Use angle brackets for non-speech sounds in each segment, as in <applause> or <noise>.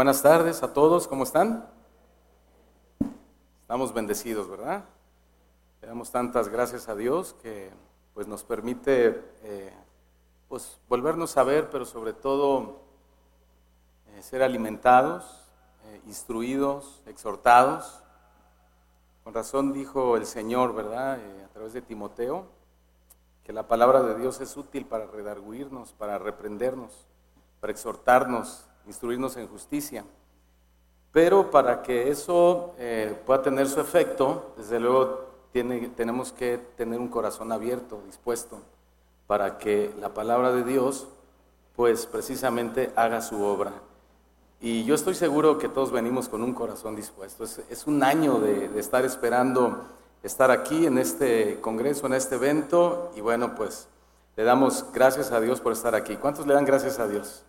buenas tardes a todos, ¿cómo están? Estamos bendecidos, ¿verdad? Le damos tantas gracias a Dios que pues, nos permite eh, pues, volvernos a ver, pero sobre todo eh, ser alimentados, eh, instruidos, exhortados. Con razón dijo el Señor, ¿verdad? a través de Timoteo, que la palabra de Dios es útil para redarguirnos, para reprendernos, para exhortarnos, instruirnos en justicia. Pero para que eso eh, pueda tener su efecto, desde luego tenemos que tener un corazón abierto, dispuesto, para que la palabra de Dios, pues precisamente haga su obra. Y yo estoy seguro que todos venimos con un corazón dispuesto. Es, un año de estar esperando estar aquí en este congreso, en este evento, y bueno, pues le damos gracias a Dios por estar aquí. ¿Cuántos le dan gracias a Dios?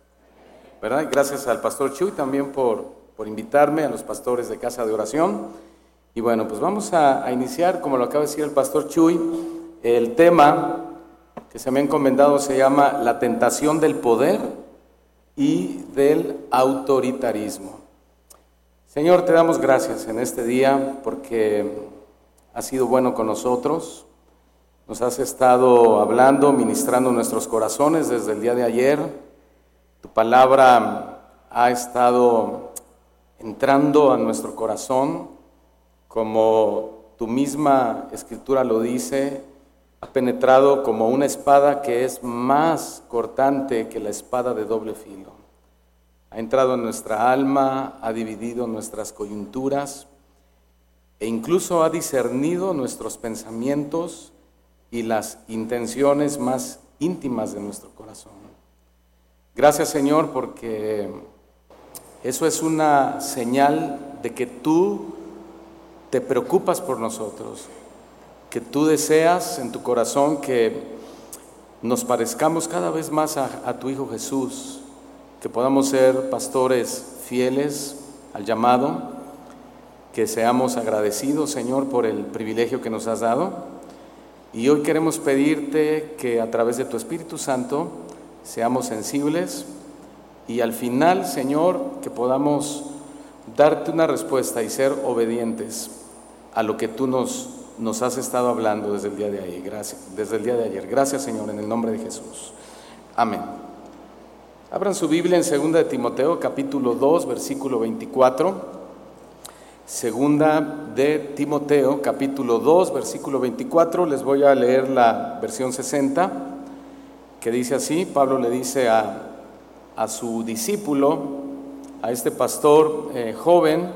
¿Verdad? Gracias al pastor Chuy también por, por invitarme, a los pastores de Casa de Oración. Y bueno, pues vamos a, iniciar, como lo acaba de decir el pastor Chuy, el tema que se me ha encomendado se llama La tentación del poder y del autoritarismo. Señor, te damos gracias en este día porque has sido bueno con nosotros. Nos has estado hablando, ministrando nuestros corazones desde el día de ayer tu palabra ha estado entrando a nuestro corazón, como tu misma escritura lo dice, ha penetrado como una espada que es más cortante que la espada de doble filo. Ha entrado en nuestra alma, ha dividido nuestras coyunturas e incluso ha discernido nuestros pensamientos y las intenciones más íntimas de nuestro corazón. Gracias Señor porque eso es una señal de que tú te preocupas por nosotros, que tú deseas en tu corazón que nos parezcamos cada vez más a, tu Hijo Jesús, que podamos ser pastores fieles al llamado, que seamos agradecidos Señor por el privilegio que nos has dado. Y hoy queremos pedirte que a través de tu Espíritu Santo, seamos sensibles y al final, Señor, que podamos darte una respuesta y ser obedientes a lo que tú nos, nos has estado hablando desde el día de ayer. Gracias, desde el día de ayer. Gracias, Señor, en el nombre de Jesús. Amén. Abran su Biblia en 2 de Timoteo, capítulo 2, versículo 24. Segunda de Timoteo, capítulo 2, versículo 24. Les voy a leer la versión 60 que dice así, Pablo le dice a, su discípulo, a este pastor eh, joven,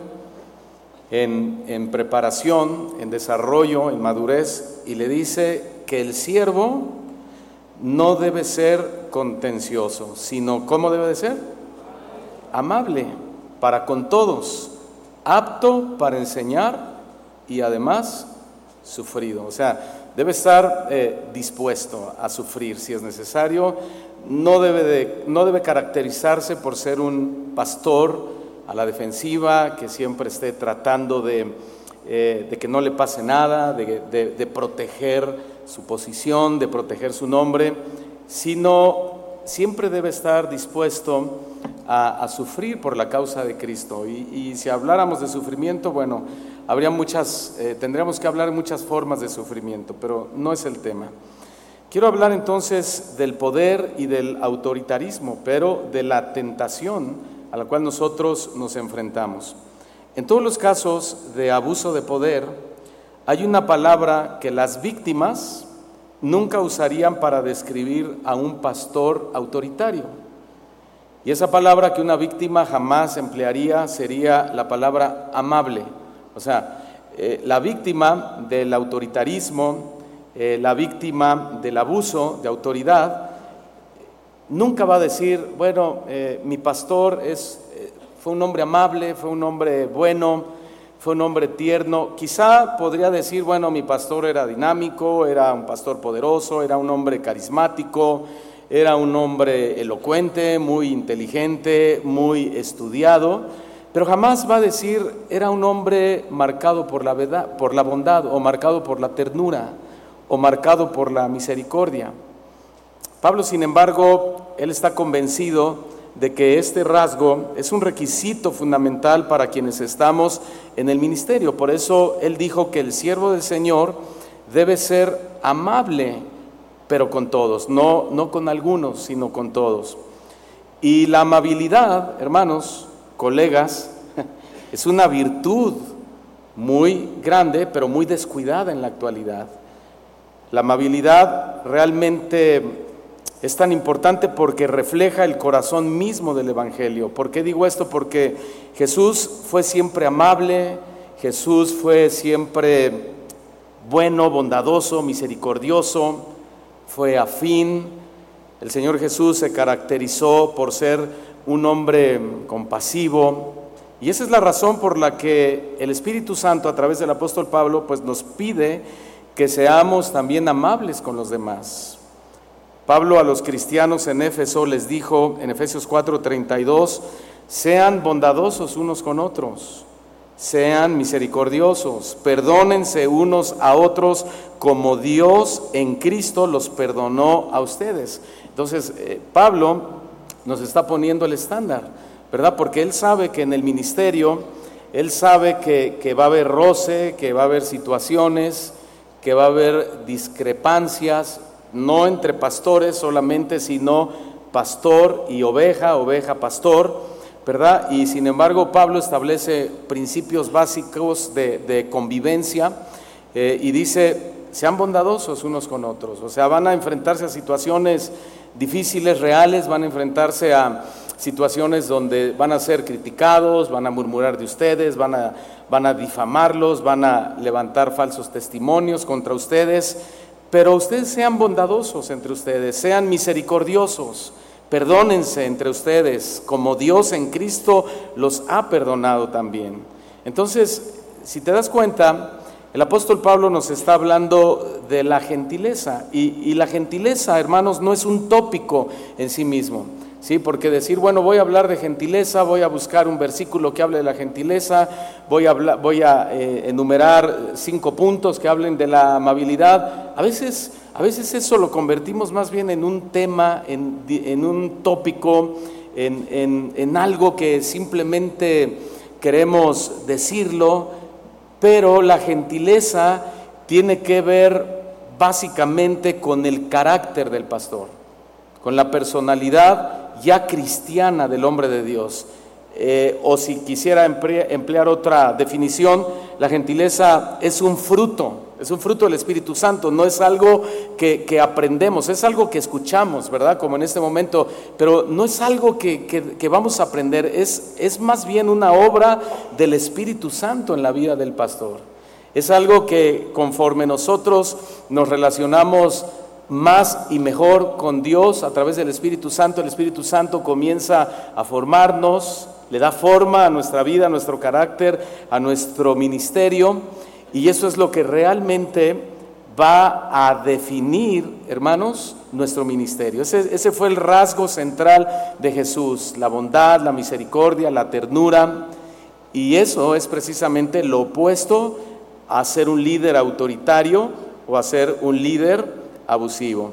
en, en, preparación, en desarrollo, en madurez, y le dice que el siervo no debe ser contencioso, sino ¿cómo debe de ser? Amable para con todos, apto para enseñar y además sufrido. O sea, Debe estar eh, dispuesto a sufrir si es necesario. No debe, de, no debe caracterizarse por ser un pastor a la defensiva, que siempre esté tratando de, eh, que no le pase nada, de, proteger su posición, de proteger su nombre, sino siempre debe estar dispuesto a, sufrir por la causa de Cristo. Y si habláramos de sufrimiento, bueno, habría muchas, eh, tendríamos que hablar muchas formas de sufrimiento, pero no es el tema. Quiero hablar entonces del poder y del autoritarismo, pero de la tentación a la cual nosotros nos enfrentamos. En todos los casos de abuso de poder, hay una palabra que las víctimas nunca usarían para describir a un pastor autoritario. Y esa palabra que una víctima jamás emplearía sería la palabra amable. O sea, eh, la víctima del autoritarismo, eh, la víctima del abuso de autoridad, nunca va a decir, bueno, eh, mi pastor es, fue un hombre amable, fue un hombre bueno, fue un hombre tierno. Quizá podría decir, bueno, mi pastor era dinámico, era un pastor poderoso, era un hombre carismático, era un hombre elocuente, muy inteligente, muy estudiado pero jamás va a decir era un hombre marcado por la, verdad, por la bondad o marcado por la ternura o marcado por la misericordia. Pablo, sin embargo, él está convencido de que este rasgo es un requisito fundamental para quienes estamos en el ministerio. Por eso él dijo que el siervo del Señor debe ser amable, pero con todos, no, no con algunos, sino con todos. Y la amabilidad, hermanos, colegas, <laughs> es una virtud muy grande, pero muy descuidada en la actualidad. La amabilidad realmente es tan importante porque refleja el corazón mismo del Evangelio. ¿Por qué digo esto? Porque Jesús fue siempre amable, Jesús fue siempre bueno, bondadoso, misericordioso, fue afín. El Señor Jesús se caracterizó por ser un hombre compasivo. Y esa es la razón por la que el Espíritu Santo a través del apóstol Pablo pues nos pide que seamos también amables con los demás. Pablo a los cristianos en Éfeso les dijo en Efesios 4:32, sean bondadosos unos con otros, sean misericordiosos, perdónense unos a otros como Dios en Cristo los perdonó a ustedes. Entonces, eh, Pablo nos está poniendo el estándar, ¿verdad? Porque él sabe que en el ministerio, él sabe que, que va a haber roce, que va a haber situaciones, que va a haber discrepancias, no entre pastores solamente, sino pastor y oveja, oveja, pastor, ¿verdad? Y sin embargo Pablo establece principios básicos de, convivencia eh, y dice, sean bondadosos unos con otros, o sea, van a enfrentarse a situaciones difíciles, reales, van a enfrentarse a situaciones donde van a ser criticados, van a murmurar de ustedes, van a, van a difamarlos, van a levantar falsos testimonios contra ustedes, pero ustedes sean bondadosos entre ustedes, sean misericordiosos, perdónense entre ustedes, como Dios en Cristo los ha perdonado también. Entonces, si te das cuenta, el apóstol Pablo nos está hablando de la gentileza y, la gentileza, hermanos, no es un tópico en sí mismo. ¿sí? Porque decir, bueno, voy a hablar de gentileza, voy a buscar un versículo que hable de la gentileza, voy a, eh, enumerar cinco puntos que hablen de la amabilidad, a veces, a veces eso lo convertimos más bien en un tema, en, un tópico, en algo que simplemente queremos decirlo, pero la gentileza tiene que ver básicamente con el carácter del pastor, con la personalidad ya cristiana del hombre de Dios. Eh, o si quisiera emplear otra definición, la gentileza es un fruto, es un fruto del Espíritu Santo, no es algo que, aprendemos, es algo que escuchamos, ¿verdad? Como en este momento, pero no es algo que, vamos a aprender, es, es más bien una obra del Espíritu Santo en la vida del pastor. Es algo que conforme nosotros nos relacionamos más y mejor con Dios a través del Espíritu Santo. El Espíritu Santo comienza a formarnos, le da forma a nuestra vida, a nuestro carácter, a nuestro ministerio. Y eso es lo que realmente va a definir, hermanos, nuestro ministerio. Ese, fue el rasgo central de Jesús, la bondad, la misericordia, la ternura. Y eso es precisamente lo opuesto a ser un líder autoritario o a ser un líder abusivo.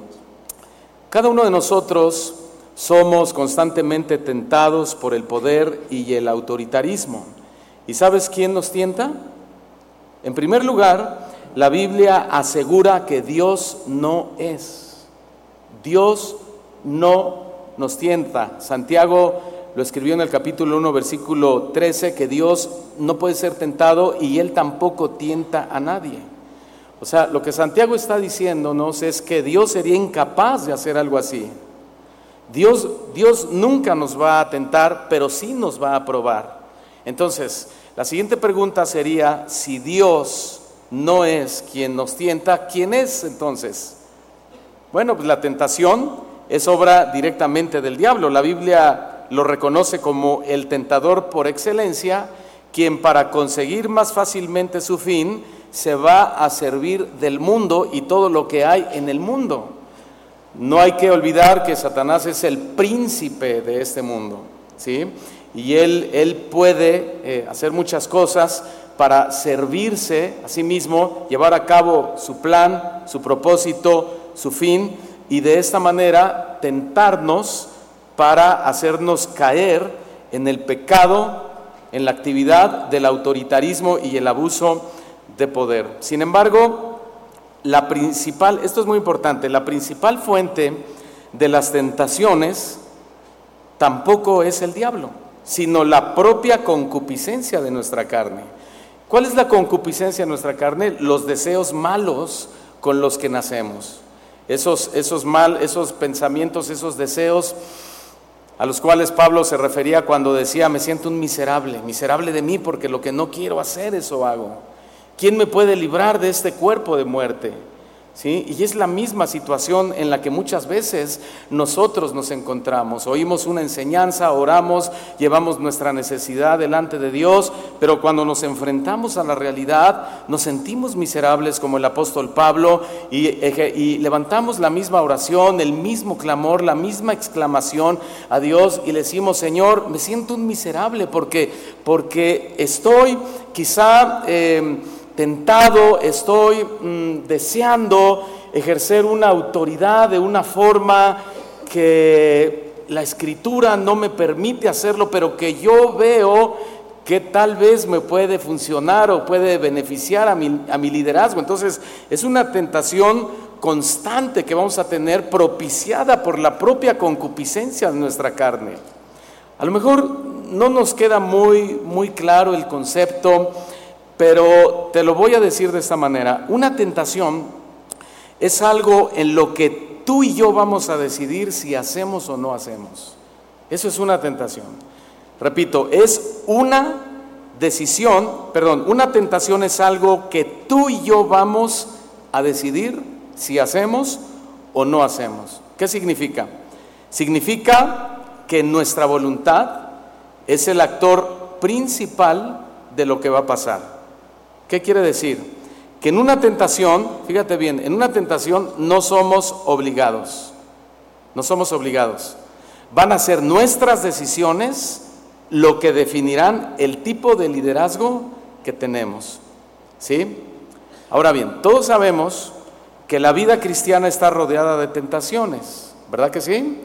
Cada uno de nosotros somos constantemente tentados por el poder y el autoritarismo. ¿Y sabes quién nos tienta? En primer lugar, la Biblia asegura que Dios no es. Dios no nos tienta. Santiago lo escribió en el capítulo 1, versículo 13, que Dios no puede ser tentado y Él tampoco tienta a nadie. O sea, lo que Santiago está diciéndonos es que Dios sería incapaz de hacer algo así. Dios, Dios nunca nos va a tentar, pero sí nos va a probar. Entonces, la siguiente pregunta sería, si Dios no es quien nos tienta, ¿quién es entonces? Bueno, pues la tentación es obra directamente del diablo. La Biblia lo reconoce como el tentador por excelencia, quien para conseguir más fácilmente su fin, se va a servir del mundo y todo lo que hay en el mundo. No hay que olvidar que Satanás es el príncipe de este mundo, ¿sí? Y él, él puede eh, hacer muchas cosas para servirse a sí mismo, llevar a cabo su plan, su propósito, su fin, y de esta manera tentarnos para hacernos caer en el pecado, en la actividad del autoritarismo y el abuso de poder. Sin embargo, la principal, esto es muy importante, la principal fuente de las tentaciones tampoco es el diablo, sino la propia concupiscencia de nuestra carne. ¿Cuál es la concupiscencia de nuestra carne? Los deseos malos con los que nacemos. Esos, esos, mal, esos pensamientos, esos deseos a los cuales Pablo se refería cuando decía, me siento un miserable, miserable de mí porque lo que no quiero hacer, eso hago. ¿Quién me puede librar de este cuerpo de muerte? Y es la misma situación en la que muchas veces nosotros nos encontramos. Oímos una enseñanza, oramos, llevamos nuestra necesidad delante de Dios, pero cuando nos enfrentamos a la realidad nos sentimos miserables como el apóstol Pablo y, y levantamos la misma oración, el mismo clamor, la misma exclamación a Dios y le decimos, Señor, me siento un miserable porque, porque estoy quizá... Eh, tentado, estoy mm, deseando ejercer una autoridad de una forma que la escritura no me permite hacerlo, pero que yo veo que tal vez me puede funcionar o puede beneficiar a mi, a mi liderazgo. Entonces es una tentación constante que vamos a tener propiciada por la propia concupiscencia de nuestra carne. A lo mejor no nos queda muy, muy claro el concepto pero te lo voy a decir de esta manera. Una tentación es algo en lo que tú y yo vamos a decidir si hacemos o no hacemos. Eso es una tentación. Repito, es una decisión, perdón, una tentación es algo que tú y yo vamos a decidir si hacemos o no hacemos. ¿Qué significa? Significa que nuestra voluntad es el actor principal de lo que va a pasar. ¿Qué quiere decir? Que en una tentación, fíjate bien, en una tentación no somos obligados, no somos obligados. Van a ser nuestras decisiones lo que definirán el tipo de liderazgo que tenemos. ¿Sí? Ahora bien, todos sabemos que la vida cristiana está rodeada de tentaciones, ¿verdad que sí?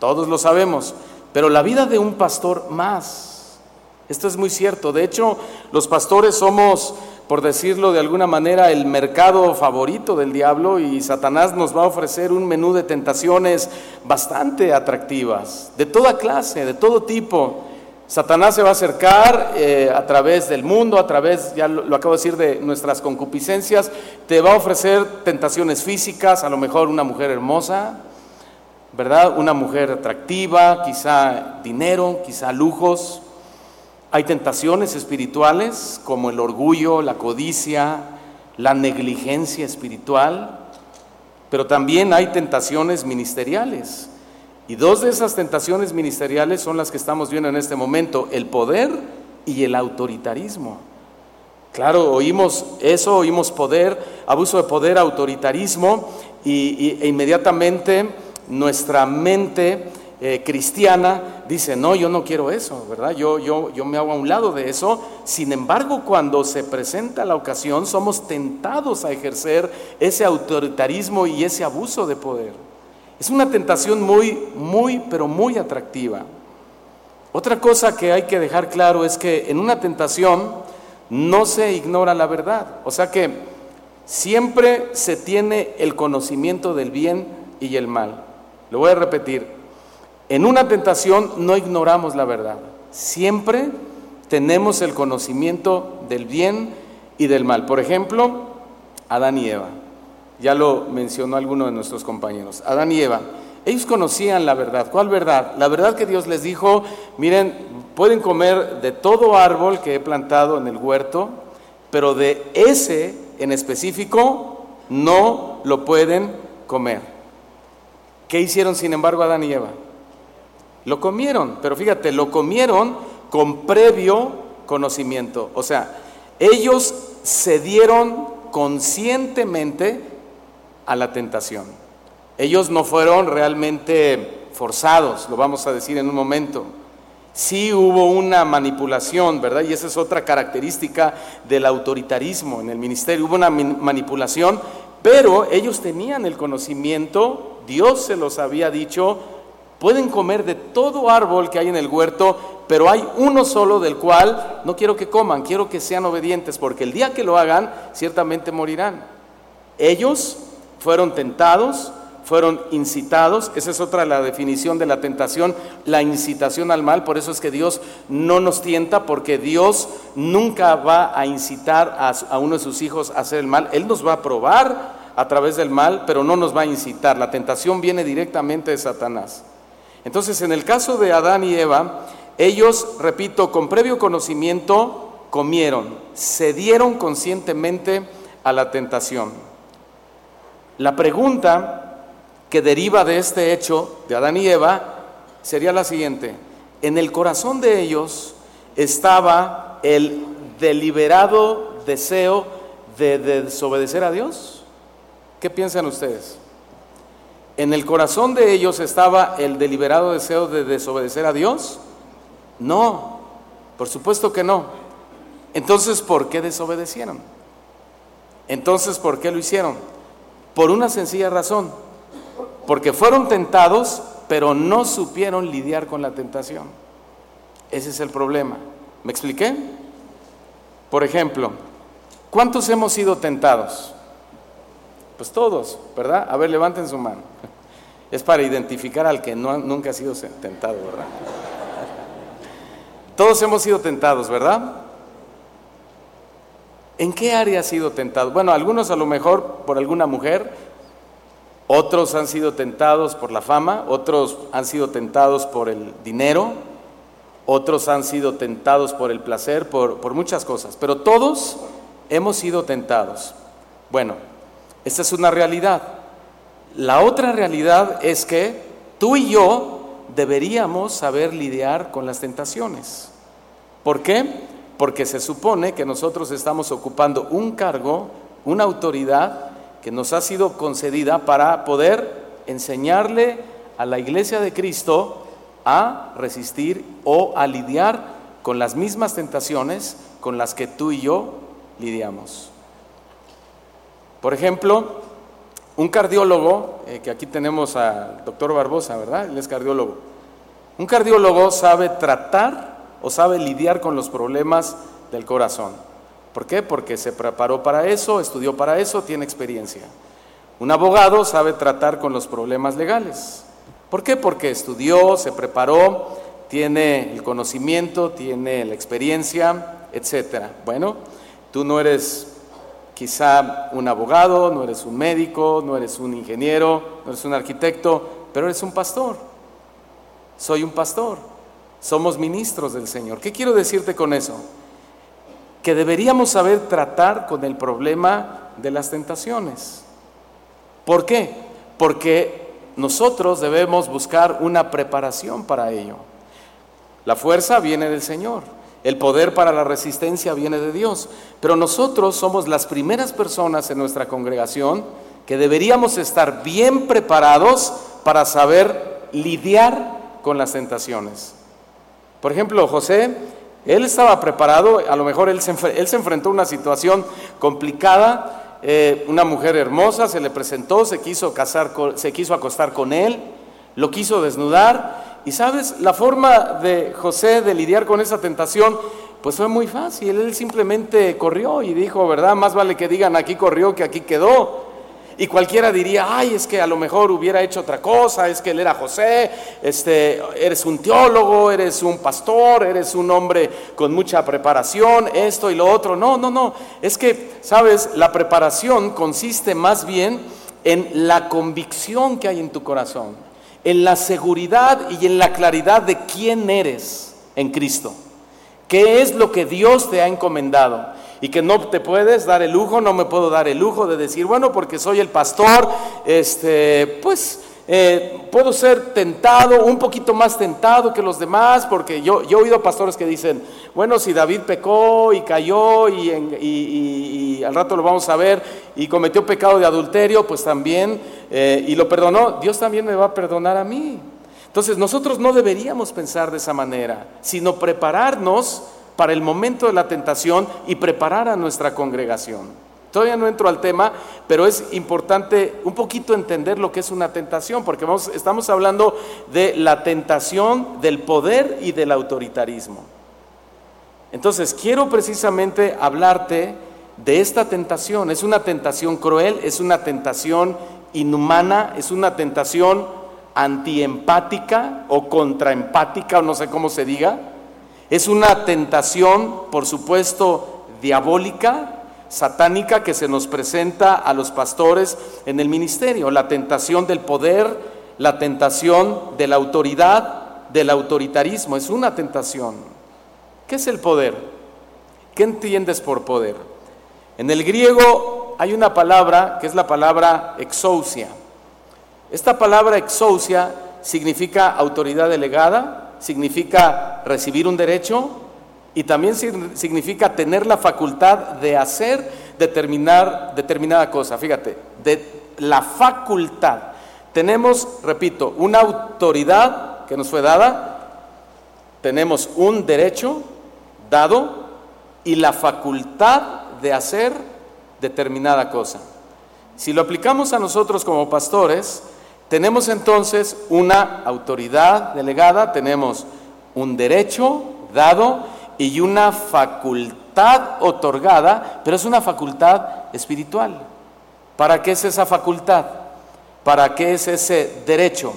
Todos lo sabemos, pero la vida de un pastor más. Esto es muy cierto. De hecho, los pastores somos, por decirlo de alguna manera, el mercado favorito del diablo y Satanás nos va a ofrecer un menú de tentaciones bastante atractivas, de toda clase, de todo tipo. Satanás se va a acercar eh, a través del mundo, a través, ya lo, lo, acabo de decir, de nuestras concupiscencias, te va a ofrecer tentaciones físicas, a lo mejor una mujer hermosa, ¿verdad? Una mujer atractiva, quizá dinero, quizá lujos, hay tentaciones espirituales como el orgullo, la codicia, la negligencia espiritual, pero también hay tentaciones ministeriales. Y dos de esas tentaciones ministeriales son las que estamos viendo en este momento, el poder y el autoritarismo. Claro, oímos eso, oímos poder, abuso de poder, autoritarismo, y, e inmediatamente nuestra mente eh, cristiana dice, no, yo no quiero eso, ¿verdad? Yo, yo, yo me hago a un lado de eso. Sin embargo, cuando se presenta la ocasión, somos tentados a ejercer ese autoritarismo y ese abuso de poder. Es una tentación muy, muy, pero muy atractiva. Otra cosa que hay que dejar claro es que en una tentación no se ignora la verdad. O sea que siempre se tiene el conocimiento del bien y el mal. Lo voy a repetir, en una tentación no ignoramos la verdad. Siempre tenemos el conocimiento del bien y del mal. Por ejemplo, Adán y Eva. Ya lo mencionó alguno de nuestros compañeros. Adán y Eva. Ellos conocían la verdad. ¿Cuál verdad? La verdad que Dios les dijo, miren, pueden comer de todo árbol que he plantado en el huerto, pero de ese en específico no lo pueden comer. ¿Qué hicieron sin embargo Adán y Eva? Lo comieron, pero fíjate, lo comieron con previo conocimiento. O sea, ellos se dieron conscientemente a la tentación. Ellos no fueron realmente forzados, lo vamos a decir en un momento. Sí hubo una manipulación, ¿verdad? Y esa es otra característica del autoritarismo en el ministerio. Hubo una manipulación, pero ellos tenían el conocimiento, Dios se los había dicho Pueden comer de todo árbol que hay en el huerto, pero hay uno solo del cual no quiero que coman, quiero que sean obedientes, porque el día que lo hagan, ciertamente morirán. Ellos fueron tentados, fueron incitados, esa es otra la definición de la tentación, la incitación al mal, por eso es que Dios no nos tienta, porque Dios nunca va a incitar a, a uno de sus hijos a hacer el mal, Él nos va a probar a través del mal, pero no nos va a incitar, la tentación viene directamente de Satanás. Entonces, en el caso de Adán y Eva, ellos, repito, con previo conocimiento, comieron, cedieron conscientemente a la tentación. La pregunta que deriva de este hecho de Adán y Eva sería la siguiente. En el corazón de ellos estaba el deliberado deseo de desobedecer a Dios. ¿Qué piensan ustedes? ¿En el corazón de ellos estaba el deliberado deseo de desobedecer a Dios? No, por supuesto que no. Entonces, ¿por qué desobedecieron? Entonces, ¿por qué lo hicieron? Por una sencilla razón. Porque fueron tentados, pero no supieron lidiar con la tentación. Ese es el problema. ¿Me expliqué? Por ejemplo, ¿cuántos hemos sido tentados? Pues todos, ¿verdad? A ver, levanten su mano. Es para identificar al que nunca ha sido tentado, ¿verdad? Todos hemos sido tentados, ¿verdad? ¿En qué área ha sido tentado? Bueno, algunos a lo mejor por alguna mujer, otros han sido tentados por la fama, otros han sido tentados por el dinero, otros han sido tentados por el placer, por, por muchas cosas, pero todos hemos sido tentados. Bueno, esta es una realidad. La otra realidad es que tú y yo deberíamos saber lidiar con las tentaciones. ¿Por qué? Porque se supone que nosotros estamos ocupando un cargo, una autoridad que nos ha sido concedida para poder enseñarle a la iglesia de Cristo a resistir o a lidiar con las mismas tentaciones con las que tú y yo lidiamos. Por ejemplo, un cardiólogo, eh, que aquí tenemos al doctor Barbosa, ¿verdad? Él es cardiólogo. Un cardiólogo sabe tratar o sabe lidiar con los problemas del corazón. ¿Por qué? Porque se preparó para eso, estudió para eso, tiene experiencia. Un abogado sabe tratar con los problemas legales. ¿Por qué? Porque estudió, se preparó, tiene el conocimiento, tiene la experiencia, etcétera. Bueno, tú no eres quizá un abogado, no eres un médico, no eres un ingeniero, no eres un arquitecto, pero eres un pastor. Soy un pastor. Somos ministros del Señor. ¿Qué quiero decirte con eso? Que deberíamos saber tratar con el problema de las tentaciones. ¿Por qué? Porque nosotros debemos buscar una preparación para ello. La fuerza viene del Señor. El poder para la resistencia viene de Dios. Pero nosotros somos las primeras personas en nuestra congregación que deberíamos estar bien preparados para saber lidiar con las tentaciones. Por ejemplo, José, él estaba preparado, a lo mejor él se, enfrentó a una situación complicada, eh, una mujer hermosa se le presentó, se quiso, casar se quiso acostar con él, lo quiso desnudar y sabes, la forma de José de lidiar con esa tentación, pues fue muy fácil. Él simplemente corrió y dijo, ¿verdad? Más vale que digan aquí corrió que aquí quedó. Y cualquiera diría, ay, es que a lo mejor hubiera hecho otra cosa, es que él era José, este, eres un teólogo, eres un pastor, eres un hombre con mucha preparación, esto y lo otro. No, no, no. Es que, sabes, la preparación consiste más bien en la convicción que hay en tu corazón en la seguridad y en la claridad de quién eres en Cristo. ¿Qué es lo que Dios te ha encomendado? Y que no te puedes dar el lujo, no me puedo dar el lujo de decir, bueno, porque soy el pastor, este, pues eh, puedo ser tentado, un poquito más tentado que los demás, porque yo, he oído pastores que dicen, bueno, si David pecó y cayó y, al rato lo vamos a ver y cometió pecado de adulterio, pues también, eh, y lo perdonó, Dios también me va a perdonar a mí. Entonces nosotros no deberíamos pensar de esa manera, sino prepararnos para el momento de la tentación y preparar a nuestra congregación. Todavía no entro al tema, pero es importante un poquito entender lo que es una tentación, porque vamos, estamos hablando de la tentación del poder y del autoritarismo. Entonces, quiero precisamente hablarte de esta tentación. Es una tentación cruel, es una tentación inhumana, es una tentación antiempática o contraempática, o no sé cómo se diga. Es una tentación, por supuesto, diabólica, satánica que se nos presenta a los pastores en el ministerio. La tentación del poder, la tentación de la autoridad, del autoritarismo. Es una tentación. ¿Qué es el poder? ¿Qué entiendes por poder? En el griego hay una palabra que es la palabra exousia. Esta palabra exousia significa autoridad delegada, significa recibir un derecho y también significa tener la facultad de hacer determinar, determinada cosa. Fíjate, de la facultad. Tenemos, repito, una autoridad que nos fue dada, tenemos un derecho dado y la facultad de hacer determinada cosa. Si lo aplicamos a nosotros como pastores, tenemos entonces una autoridad delegada, tenemos un derecho dado y una facultad otorgada, pero es una facultad espiritual. ¿Para qué es esa facultad? ¿Para qué es ese derecho?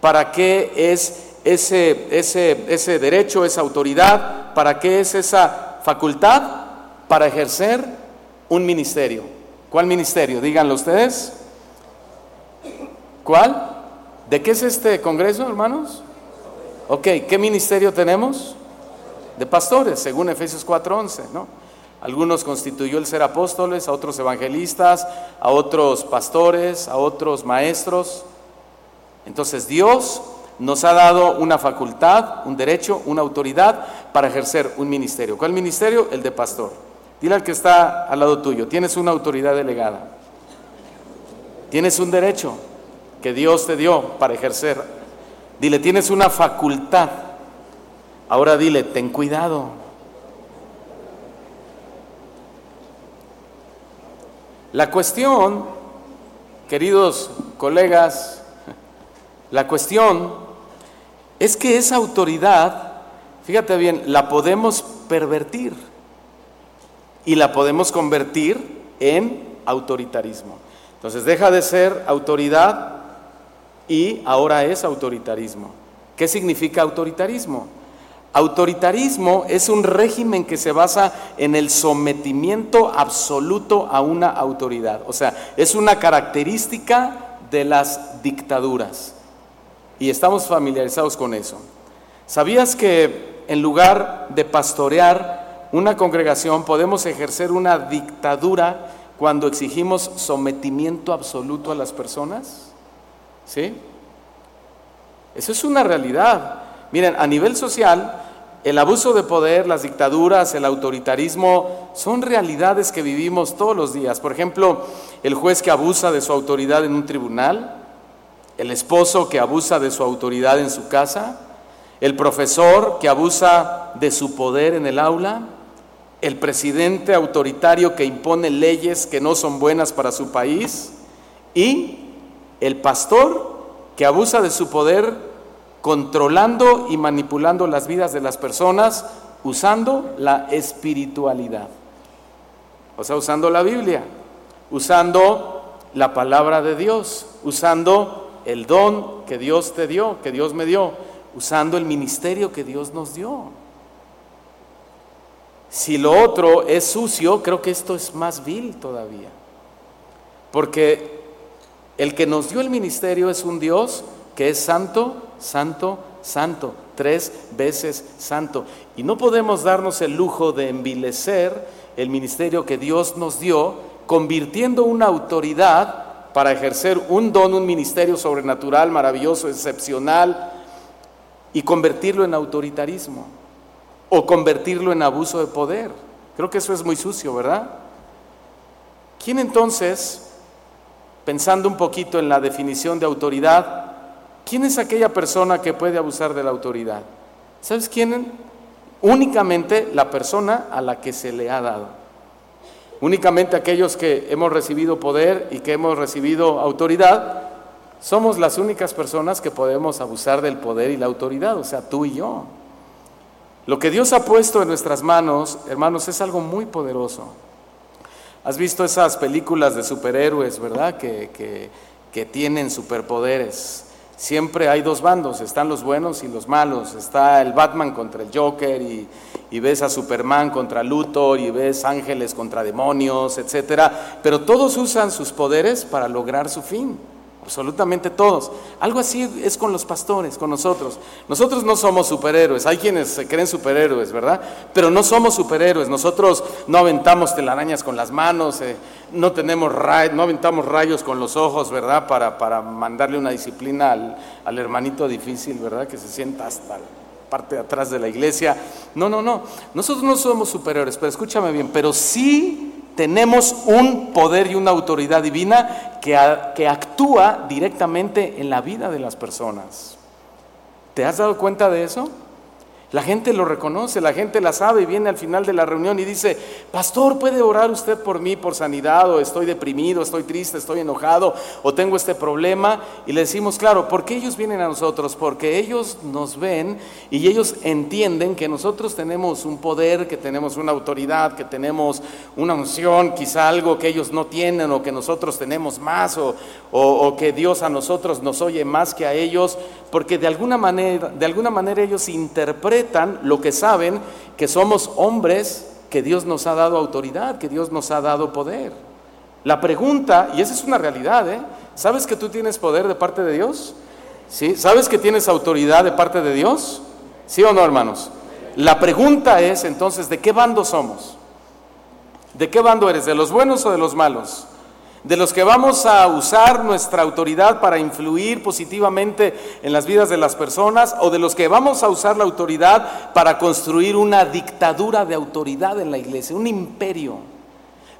¿Para qué es ese, ese, ese derecho, esa autoridad? ¿Para qué es esa facultad? para ejercer un ministerio. ¿Cuál ministerio? Díganlo ustedes. ¿Cuál? ¿De qué es este congreso, hermanos? Ok, ¿qué ministerio tenemos? De pastores, según Efesios 4:11, ¿no? Algunos constituyó el ser apóstoles, a otros evangelistas, a otros pastores, a otros maestros. Entonces Dios nos ha dado una facultad, un derecho, una autoridad para ejercer un ministerio. ¿Cuál ministerio? El de pastor. Dile al que está al lado tuyo, tienes una autoridad delegada. Tienes un derecho que Dios te dio para ejercer. Dile, tienes una facultad. Ahora dile, ten cuidado. La cuestión, queridos colegas, la cuestión es que esa autoridad, fíjate bien, la podemos pervertir y la podemos convertir en autoritarismo. Entonces deja de ser autoridad y ahora es autoritarismo. ¿Qué significa autoritarismo? Autoritarismo es un régimen que se basa en el sometimiento absoluto a una autoridad. O sea, es una característica de las dictaduras. Y estamos familiarizados con eso. ¿Sabías que en lugar de pastorear una congregación podemos ejercer una dictadura cuando exigimos sometimiento absoluto a las personas? ¿Sí? Eso es una realidad. Miren, a nivel social, el abuso de poder, las dictaduras, el autoritarismo son realidades que vivimos todos los días. Por ejemplo, el juez que abusa de su autoridad en un tribunal, el esposo que abusa de su autoridad en su casa, el profesor que abusa de su poder en el aula, el presidente autoritario que impone leyes que no son buenas para su país y el pastor que abusa de su poder controlando y manipulando las vidas de las personas usando la espiritualidad. O sea, usando la Biblia, usando la palabra de Dios, usando el don que Dios te dio, que Dios me dio, usando el ministerio que Dios nos dio. Si lo otro es sucio, creo que esto es más vil todavía. Porque el que nos dio el ministerio es un Dios que es santo, santo, santo, tres veces santo. Y no podemos darnos el lujo de envilecer el ministerio que Dios nos dio, convirtiendo una autoridad para ejercer un don, un ministerio sobrenatural, maravilloso, excepcional, y convertirlo en autoritarismo o convertirlo en abuso de poder. Creo que eso es muy sucio, ¿verdad? ¿Quién entonces, pensando un poquito en la definición de autoridad, quién es aquella persona que puede abusar de la autoridad? ¿Sabes quién? Únicamente la persona a la que se le ha dado. Únicamente aquellos que hemos recibido poder y que hemos recibido autoridad, somos las únicas personas que podemos abusar del poder y la autoridad, o sea, tú y yo. Lo que Dios ha puesto en nuestras manos, hermanos, es algo muy poderoso. Has visto esas películas de superhéroes, ¿verdad? Que, que, tienen superpoderes. Siempre hay dos bandos, están los buenos y los malos. Está el Batman contra el Joker y, ves a Superman contra Luthor y ves ángeles contra demonios, etcétera. Pero todos usan sus poderes para lograr su fin absolutamente todos. Algo así es con los pastores, con nosotros. Nosotros no somos superhéroes, hay quienes se creen superhéroes, ¿verdad? Pero no somos superhéroes, nosotros no aventamos telarañas con las manos, eh, no, tenemos no aventamos rayos con los ojos, ¿verdad? Para, para mandarle una disciplina al, al hermanito difícil, ¿verdad? Que se sienta hasta la parte de atrás de la iglesia. No, no, no, nosotros no somos superiores, pero escúchame bien, pero sí tenemos un poder y una autoridad divina que, actúa directamente en la vida de las personas. ¿Te has dado cuenta de eso? La gente lo reconoce, la gente la sabe y viene al final de la reunión y dice, pastor, ¿puede orar usted por mí por sanidad o estoy deprimido, estoy triste, estoy enojado o tengo este problema? Y le decimos, claro, ¿por qué ellos vienen a nosotros? Porque ellos nos ven y ellos entienden que nosotros tenemos un poder, que tenemos una autoridad, que tenemos una unción, quizá algo que ellos no tienen o que nosotros tenemos más o, o, que Dios a nosotros nos oye más que a ellos, porque de alguna manera, de alguna manera ellos interpretan lo que saben, que somos hombres que Dios nos ha dado autoridad, que Dios nos ha dado poder. La pregunta, y esa es una realidad, ¿eh? ¿sabes que tú tienes poder de parte de Dios? ¿Sí? ¿Sabes que tienes autoridad de parte de Dios? ¿Sí o no, hermanos? La pregunta es entonces, ¿de qué bando somos? ¿De qué bando eres? ¿De los buenos o de los malos? De los que vamos a usar nuestra autoridad para influir positivamente en las vidas de las personas o de los que vamos a usar la autoridad para construir una dictadura de autoridad en la iglesia, un imperio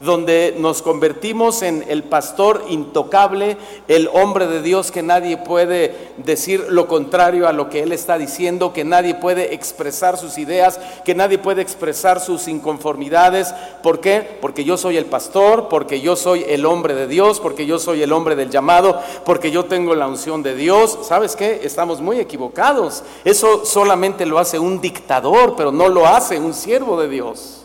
donde nos convertimos en el pastor intocable, el hombre de Dios que nadie puede decir lo contrario a lo que él está diciendo, que nadie puede expresar sus ideas, que nadie puede expresar sus inconformidades. ¿Por qué? Porque yo soy el pastor, porque yo soy el hombre de Dios, porque yo soy el hombre del llamado, porque yo tengo la unción de Dios. ¿Sabes qué? Estamos muy equivocados. Eso solamente lo hace un dictador, pero no lo hace un siervo de Dios.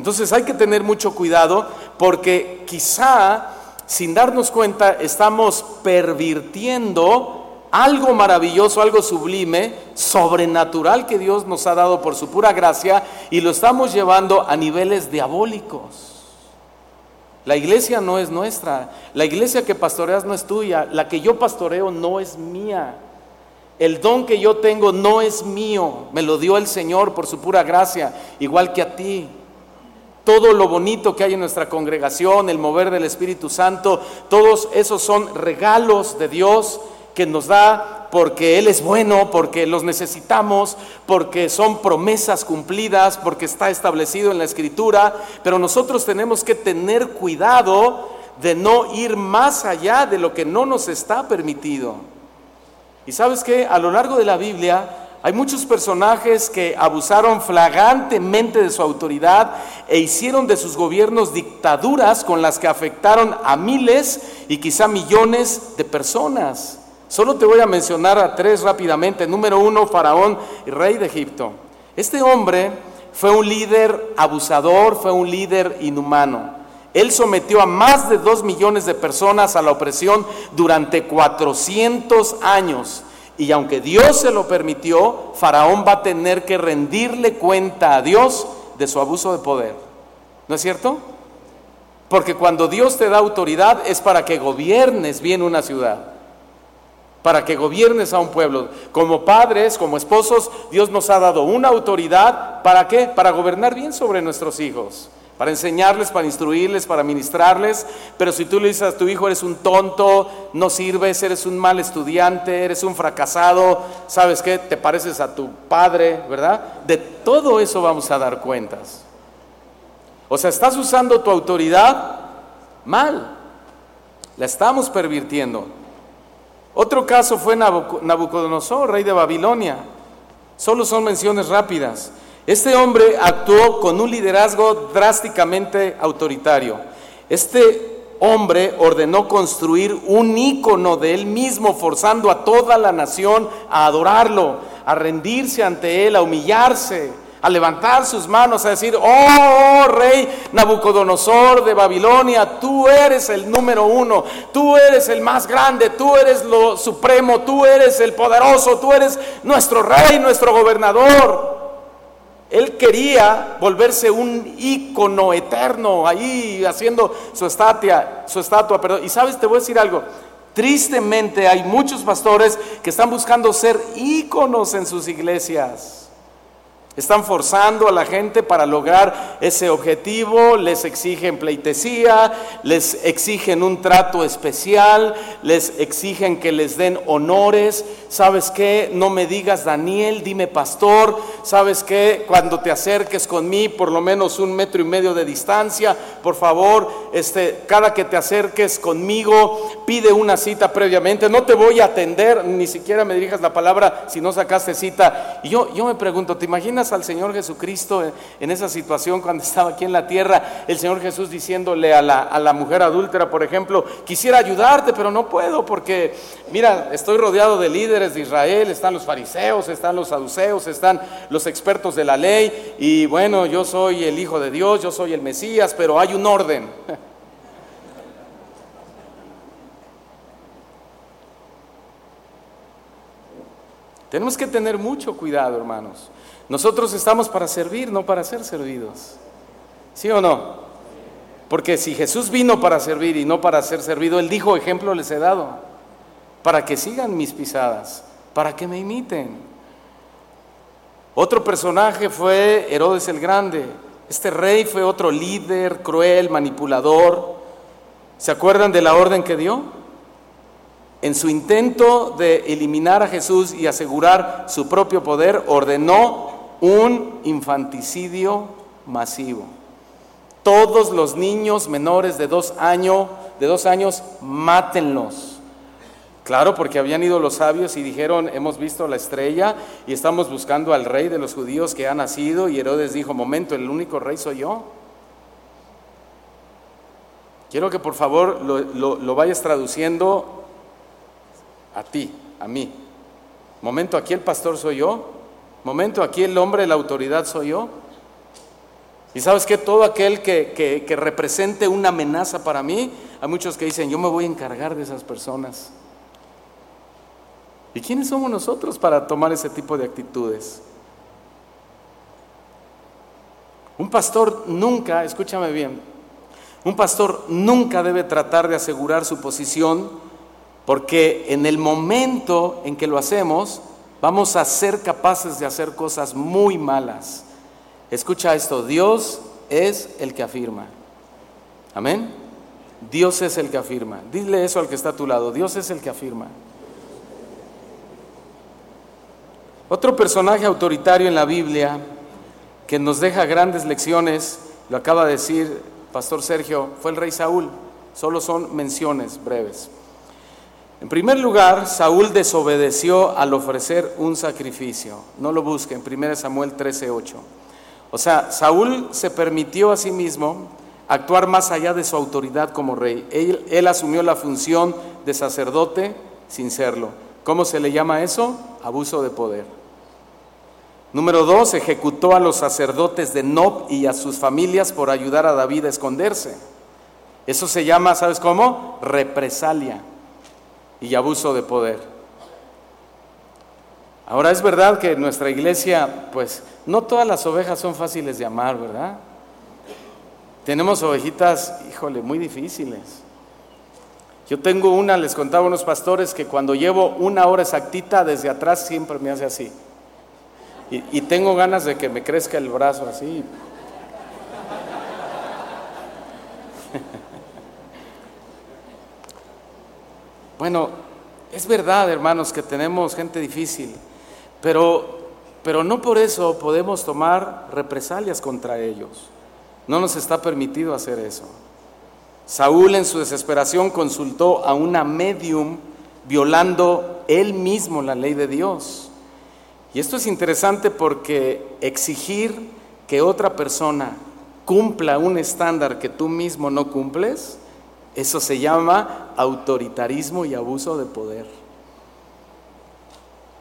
Entonces hay que tener mucho cuidado porque quizá sin darnos cuenta estamos pervirtiendo algo maravilloso, algo sublime, sobrenatural que Dios nos ha dado por su pura gracia y lo estamos llevando a niveles diabólicos. La iglesia no es nuestra, la iglesia que pastoreas no es tuya, la que yo pastoreo no es mía. El don que yo tengo no es mío, me lo dio el Señor por su pura gracia, igual que a ti todo lo bonito que hay en nuestra congregación, el mover del Espíritu Santo, todos esos son regalos de Dios que nos da porque Él es bueno, porque los necesitamos, porque son promesas cumplidas, porque está establecido en la Escritura, pero nosotros tenemos que tener cuidado de no ir más allá de lo que no nos está permitido. Y sabes que a lo largo de la Biblia hay muchos personajes que abusaron flagrantemente de su autoridad e hicieron de sus gobiernos dictaduras con las que afectaron a miles y quizá millones de personas. Solo te voy a mencionar a tres rápidamente. Número uno, Faraón, rey de Egipto. Este hombre fue un líder abusador, fue un líder inhumano. Él sometió a más de dos millones de personas a la opresión durante 400 años. Y aunque Dios se lo permitió, Faraón va a tener que rendirle cuenta a Dios de su abuso de poder. ¿No es cierto? Porque cuando Dios te da autoridad es para que gobiernes bien una ciudad, para que gobiernes a un pueblo. Como padres, como esposos, Dios nos ha dado una autoridad, ¿para qué? Para gobernar bien sobre nuestros hijos para enseñarles, para instruirles, para ministrarles. Pero si tú le dices a tu hijo, eres un tonto, no sirves, eres un mal estudiante, eres un fracasado, ¿sabes qué? Te pareces a tu padre, ¿verdad? De todo eso vamos a dar cuentas. O sea, estás usando tu autoridad mal. La estamos pervirtiendo. Otro caso fue Nabucodonosor, rey de Babilonia. Solo son menciones rápidas. Este hombre actuó con un liderazgo drásticamente autoritario. Este hombre ordenó construir un ícono de él mismo, forzando a toda la nación a adorarlo, a rendirse ante él, a humillarse, a levantar sus manos, a decir, oh, rey Nabucodonosor de Babilonia, tú eres el número uno, tú eres el más grande, tú eres lo supremo, tú eres el poderoso, tú eres nuestro rey, nuestro gobernador. Él quería volverse un ícono eterno ahí haciendo su estatua, su estatua, perdón. Y sabes, te voy a decir algo. Tristemente hay muchos pastores que están buscando ser íconos en sus iglesias. Están forzando a la gente para lograr ese objetivo, les exigen pleitesía, les exigen un trato especial, les exigen que les den honores. ¿Sabes qué? No me digas Daniel, dime pastor. ¿Sabes qué? Cuando te acerques con mí, por lo menos un metro y medio de distancia, por favor, este, cada que te acerques conmigo, pide una cita previamente. No te voy a atender, ni siquiera me dirijas la palabra si no sacaste cita. Y yo, yo me pregunto, ¿te imaginas? Al Señor Jesucristo en esa situación cuando estaba aquí en la tierra? El Señor Jesús diciéndole a la, a la mujer adúltera, por ejemplo, quisiera ayudarte, pero no puedo porque, mira, estoy rodeado de líderes de Israel, están los fariseos, están los saduceos, están los expertos de la ley, y bueno, yo soy el Hijo de Dios, yo soy el Mesías, pero hay un orden. <laughs> Tenemos que tener mucho cuidado, hermanos. Nosotros estamos para servir, no para ser servidos. ¿Sí o no? Porque si Jesús vino para servir y no para ser servido, Él dijo, ejemplo les he dado, para que sigan mis pisadas, para que me imiten. Otro personaje fue Herodes el Grande. Este rey fue otro líder, cruel, manipulador. ¿Se acuerdan de la orden que dio? En su intento de eliminar a Jesús y asegurar su propio poder, ordenó un infanticidio masivo. Todos los niños menores de dos, años, de dos años, mátenlos. Claro, porque habían ido los sabios y dijeron, hemos visto la estrella y estamos buscando al rey de los judíos que ha nacido. Y Herodes dijo, momento, el único rey soy yo. Quiero que por favor lo, lo vayas traduciendo a ti, a mí. Momento, aquí el pastor soy yo. Momento, aquí el hombre, la autoridad soy yo. Y sabes que todo aquel que, que, represente una amenaza para mí, hay muchos que dicen, yo me voy a encargar de esas personas. ¿Y quiénes somos nosotros para tomar ese tipo de actitudes? Un pastor nunca, escúchame bien, un pastor nunca debe tratar de asegurar su posición porque en el momento en que lo hacemos, vamos a ser capaces de hacer cosas muy malas. Escucha esto, Dios es el que afirma. Amén. Dios es el que afirma. Dile eso al que está a tu lado, Dios es el que afirma. Otro personaje autoritario en la Biblia que nos deja grandes lecciones, lo acaba de decir Pastor Sergio, fue el rey Saúl. Solo son menciones breves. En primer lugar, Saúl desobedeció al ofrecer un sacrificio. No lo busquen, 1 Samuel 13:8. O sea, Saúl se permitió a sí mismo actuar más allá de su autoridad como rey. Él, él asumió la función de sacerdote sin serlo. ¿Cómo se le llama eso? Abuso de poder. Número dos, ejecutó a los sacerdotes de Nob y a sus familias por ayudar a David a esconderse. Eso se llama, ¿sabes cómo? Represalia y abuso de poder. Ahora es verdad que en nuestra iglesia, pues no todas las ovejas son fáciles de amar, ¿verdad? Tenemos ovejitas, híjole, muy difíciles. Yo tengo una, les contaba a unos pastores que cuando llevo una hora exactita desde atrás siempre me hace así. Y, y tengo ganas de que me crezca el brazo así. Bueno, es verdad, hermanos, que tenemos gente difícil, pero, pero no por eso podemos tomar represalias contra ellos. No nos está permitido hacer eso. Saúl en su desesperación consultó a una medium violando él mismo la ley de Dios. Y esto es interesante porque exigir que otra persona cumpla un estándar que tú mismo no cumples, eso se llama autoritarismo y abuso de poder.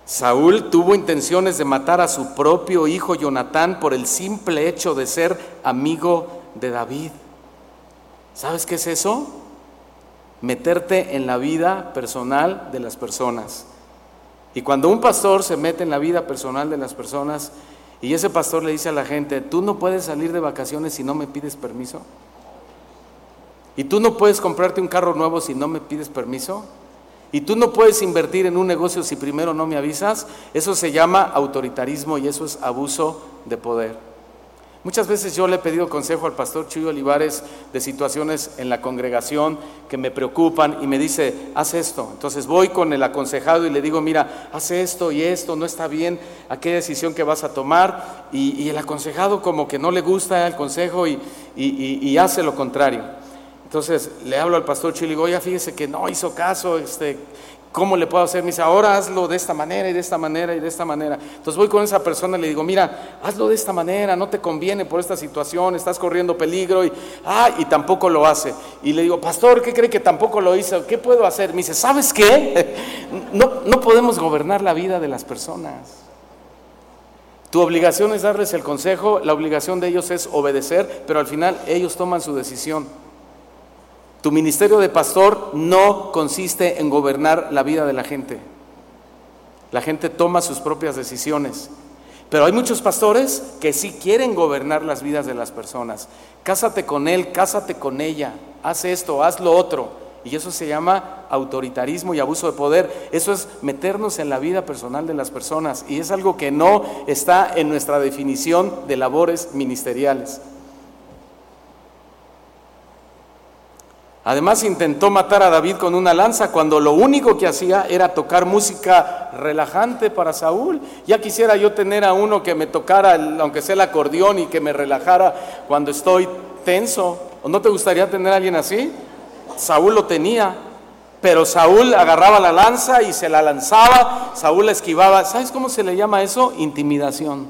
Saúl tuvo intenciones de matar a su propio hijo Jonatán por el simple hecho de ser amigo de David. ¿Sabes qué es eso? Meterte en la vida personal de las personas. Y cuando un pastor se mete en la vida personal de las personas, y ese pastor le dice a la gente, tú no puedes salir de vacaciones si no me pides permiso. Y tú no puedes comprarte un carro nuevo si no me pides permiso. Y tú no puedes invertir en un negocio si primero no me avisas. Eso se llama autoritarismo y eso es abuso de poder. Muchas veces yo le he pedido consejo al pastor Chuy Olivares de situaciones en la congregación que me preocupan y me dice, haz esto. Entonces voy con el aconsejado y le digo, mira, haz esto y esto, no está bien, aquella decisión que vas a tomar. Y, el aconsejado como que no le gusta el consejo y, y, hace lo contrario. Entonces le hablo al pastor Chuy y digo, oye, fíjese que no hizo caso, este, ¿Cómo le puedo hacer? Me dice, ahora hazlo de esta manera y de esta manera y de esta manera. Entonces voy con esa persona y le digo, mira, hazlo de esta manera, no te conviene por esta situación, estás corriendo peligro y, ah, y tampoco lo hace. Y le digo, pastor, ¿qué cree que tampoco lo hizo? ¿Qué puedo hacer? Me dice, ¿sabes qué? <laughs> No, no podemos gobernar la vida de las personas. Tu obligación es darles el consejo, la obligación de ellos es obedecer, pero al final ellos toman su decisión. Tu ministerio de pastor no consiste en gobernar la vida de la gente. La gente toma sus propias decisiones. Pero hay muchos pastores que sí quieren gobernar las vidas de las personas. Cásate con él, cásate con ella, haz esto, haz lo otro. Y eso se llama autoritarismo y abuso de poder. Eso es meternos en la vida personal de las personas. Y es algo que no está en nuestra definición de labores ministeriales. Además intentó matar a David con una lanza cuando lo único que hacía era tocar música relajante para Saúl. Ya quisiera yo tener a uno que me tocara, aunque sea el acordeón, y que me relajara cuando estoy tenso. ¿O no te gustaría tener a alguien así? Saúl lo tenía, pero Saúl agarraba la lanza y se la lanzaba, Saúl la esquivaba. ¿Sabes cómo se le llama eso? Intimidación.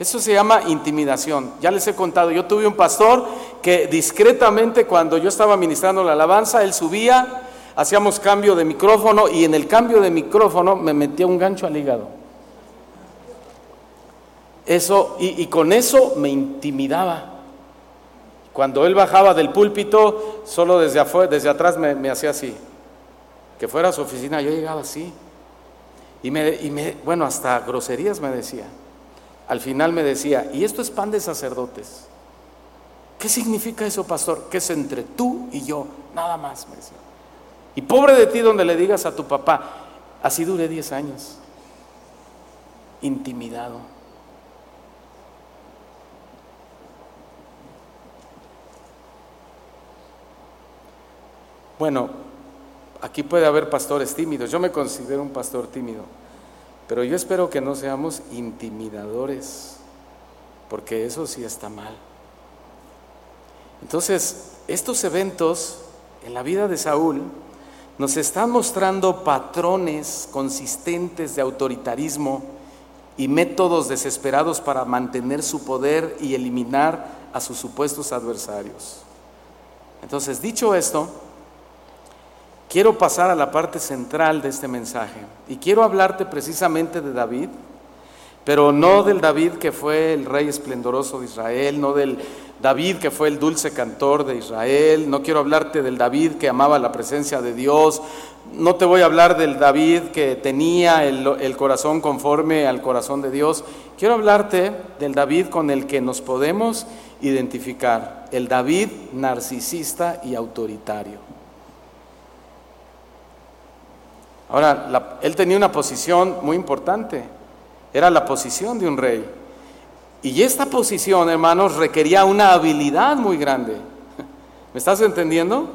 Eso se llama intimidación. Ya les he contado, yo tuve un pastor que discretamente cuando yo estaba ministrando la alabanza, él subía, hacíamos cambio de micrófono y en el cambio de micrófono me metía un gancho al hígado. Eso, y, con eso me intimidaba. Cuando él bajaba del púlpito, solo desde, desde atrás me, hacía así. Que fuera a su oficina, yo llegaba así. Y me, y me, bueno, hasta groserías me decía al final me decía, y esto es pan de sacerdotes. ¿Qué significa eso, pastor? Que es entre tú y yo, nada más, me decía. Y pobre de ti donde le digas a tu papá, así duré 10 años, intimidado. Bueno, aquí puede haber pastores tímidos, yo me considero un pastor tímido. Pero yo espero que no seamos intimidadores, porque eso sí está mal. Entonces, estos eventos en la vida de Saúl nos están mostrando patrones consistentes de autoritarismo y métodos desesperados para mantener su poder y eliminar a sus supuestos adversarios. Entonces, dicho esto, quiero pasar a la parte central de este mensaje y quiero hablarte precisamente de David, pero no del David que fue el rey esplendoroso de Israel, no del David que fue el dulce cantor de Israel, no quiero hablarte del David que amaba la presencia de Dios, no te voy a hablar del David que tenía el, el corazón conforme al corazón de Dios, quiero hablarte del David con el que nos podemos identificar, el David narcisista y autoritario. Ahora, él tenía una posición muy importante, era la posición de un rey. Y esta posición, hermanos, requería una habilidad muy grande. ¿Me estás entendiendo?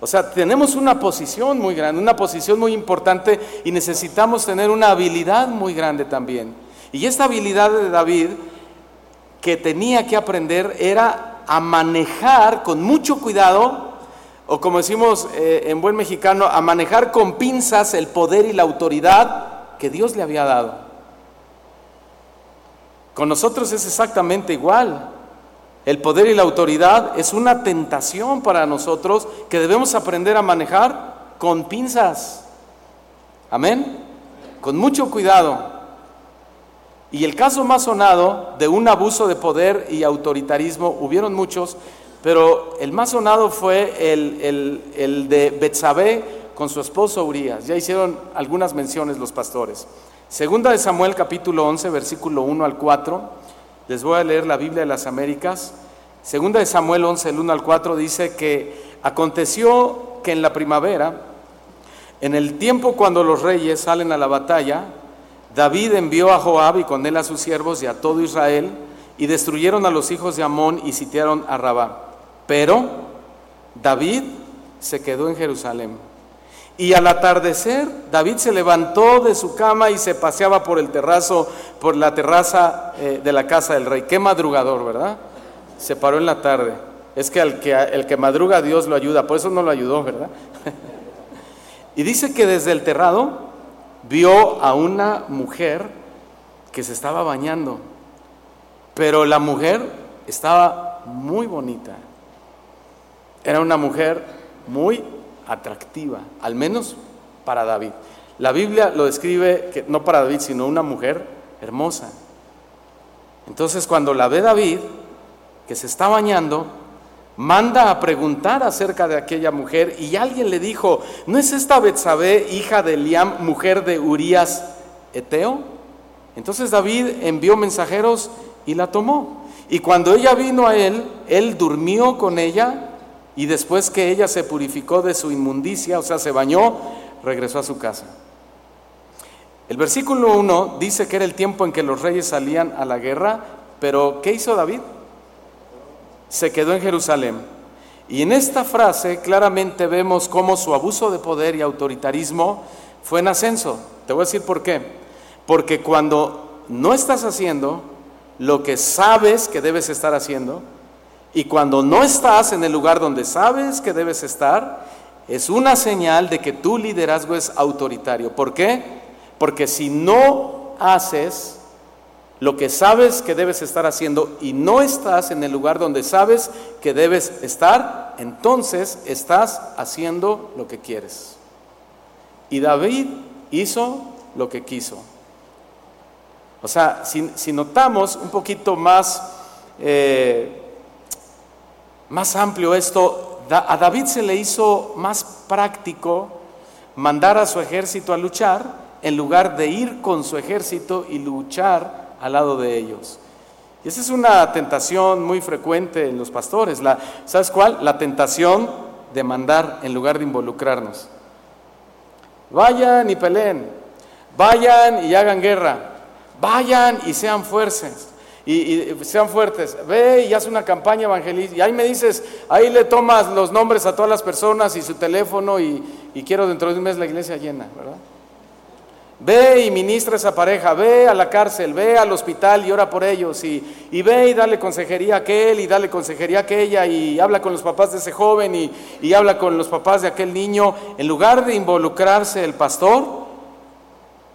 O sea, tenemos una posición muy grande, una posición muy importante y necesitamos tener una habilidad muy grande también. Y esta habilidad de David que tenía que aprender era a manejar con mucho cuidado o como decimos eh, en buen mexicano, a manejar con pinzas el poder y la autoridad que Dios le había dado. Con nosotros es exactamente igual. El poder y la autoridad es una tentación para nosotros que debemos aprender a manejar con pinzas. Amén. Con mucho cuidado. Y el caso más sonado de un abuso de poder y autoritarismo, hubieron muchos, pero el más sonado fue el, de Betsabé con su esposo Urias. Ya hicieron algunas menciones los pastores. Segunda de Samuel capítulo 11, versículo 1 al 4. Les voy a leer la Biblia de las Américas. Segunda de Samuel 11, el 1 al 4 dice que aconteció que en la primavera, en el tiempo cuando los reyes salen a la batalla, David envió a Joab y con él a sus siervos y a todo Israel y destruyeron a los hijos de Amón y sitiaron a Rabá. Pero David se quedó en Jerusalén. Y al atardecer, David se levantó de su cama y se paseaba por el terrazo, por la terraza eh, de la casa del rey. Qué madrugador, ¿verdad? Se paró en la tarde. Es que el que, el que madruga Dios lo ayuda, por eso no lo ayudó, ¿verdad? <laughs> y dice que desde el terrado vio a una mujer que se estaba bañando, pero la mujer estaba muy bonita. Era una mujer muy atractiva, al menos para David. La Biblia lo describe que no para David, sino una mujer hermosa. Entonces cuando la ve David, que se está bañando, manda a preguntar acerca de aquella mujer y alguien le dijo, ¿no es esta Betsabé, hija de Liam, mujer de Urías Eteo? Entonces David envió mensajeros y la tomó. Y cuando ella vino a él, él durmió con ella y después que ella se purificó de su inmundicia, o sea, se bañó, regresó a su casa. El versículo 1 dice que era el tiempo en que los reyes salían a la guerra, pero ¿qué hizo David? se quedó en Jerusalén. Y en esta frase claramente vemos cómo su abuso de poder y autoritarismo fue en ascenso. Te voy a decir por qué. Porque cuando no estás haciendo lo que sabes que debes estar haciendo, y cuando no estás en el lugar donde sabes que debes estar, es una señal de que tu liderazgo es autoritario. ¿Por qué? Porque si no haces lo que sabes que debes estar haciendo y no estás en el lugar donde sabes que debes estar, entonces estás haciendo lo que quieres. Y David hizo lo que quiso. O sea, si, notamos un poquito más, eh, más amplio esto, a David se le hizo más práctico mandar a su ejército a luchar en lugar de ir con su ejército y luchar al lado de ellos. Y esa es una tentación muy frecuente en los pastores. La, ¿Sabes cuál? La tentación de mandar en lugar de involucrarnos. Vayan y peleen, vayan y hagan guerra, vayan y sean fuertes. Y, sean fuertes, ve y haz una campaña evangelista. Y ahí me dices, ahí le tomas los nombres a todas las personas y su teléfono y, y quiero dentro de un mes la iglesia llena, ¿verdad? Ve y ministra a esa pareja, ve a la cárcel, ve al hospital y ora por ellos, y, ve y dale consejería a aquel, y dale consejería a aquella, y habla con los papás de ese joven, y, y habla con los papás de aquel niño. En lugar de involucrarse el pastor,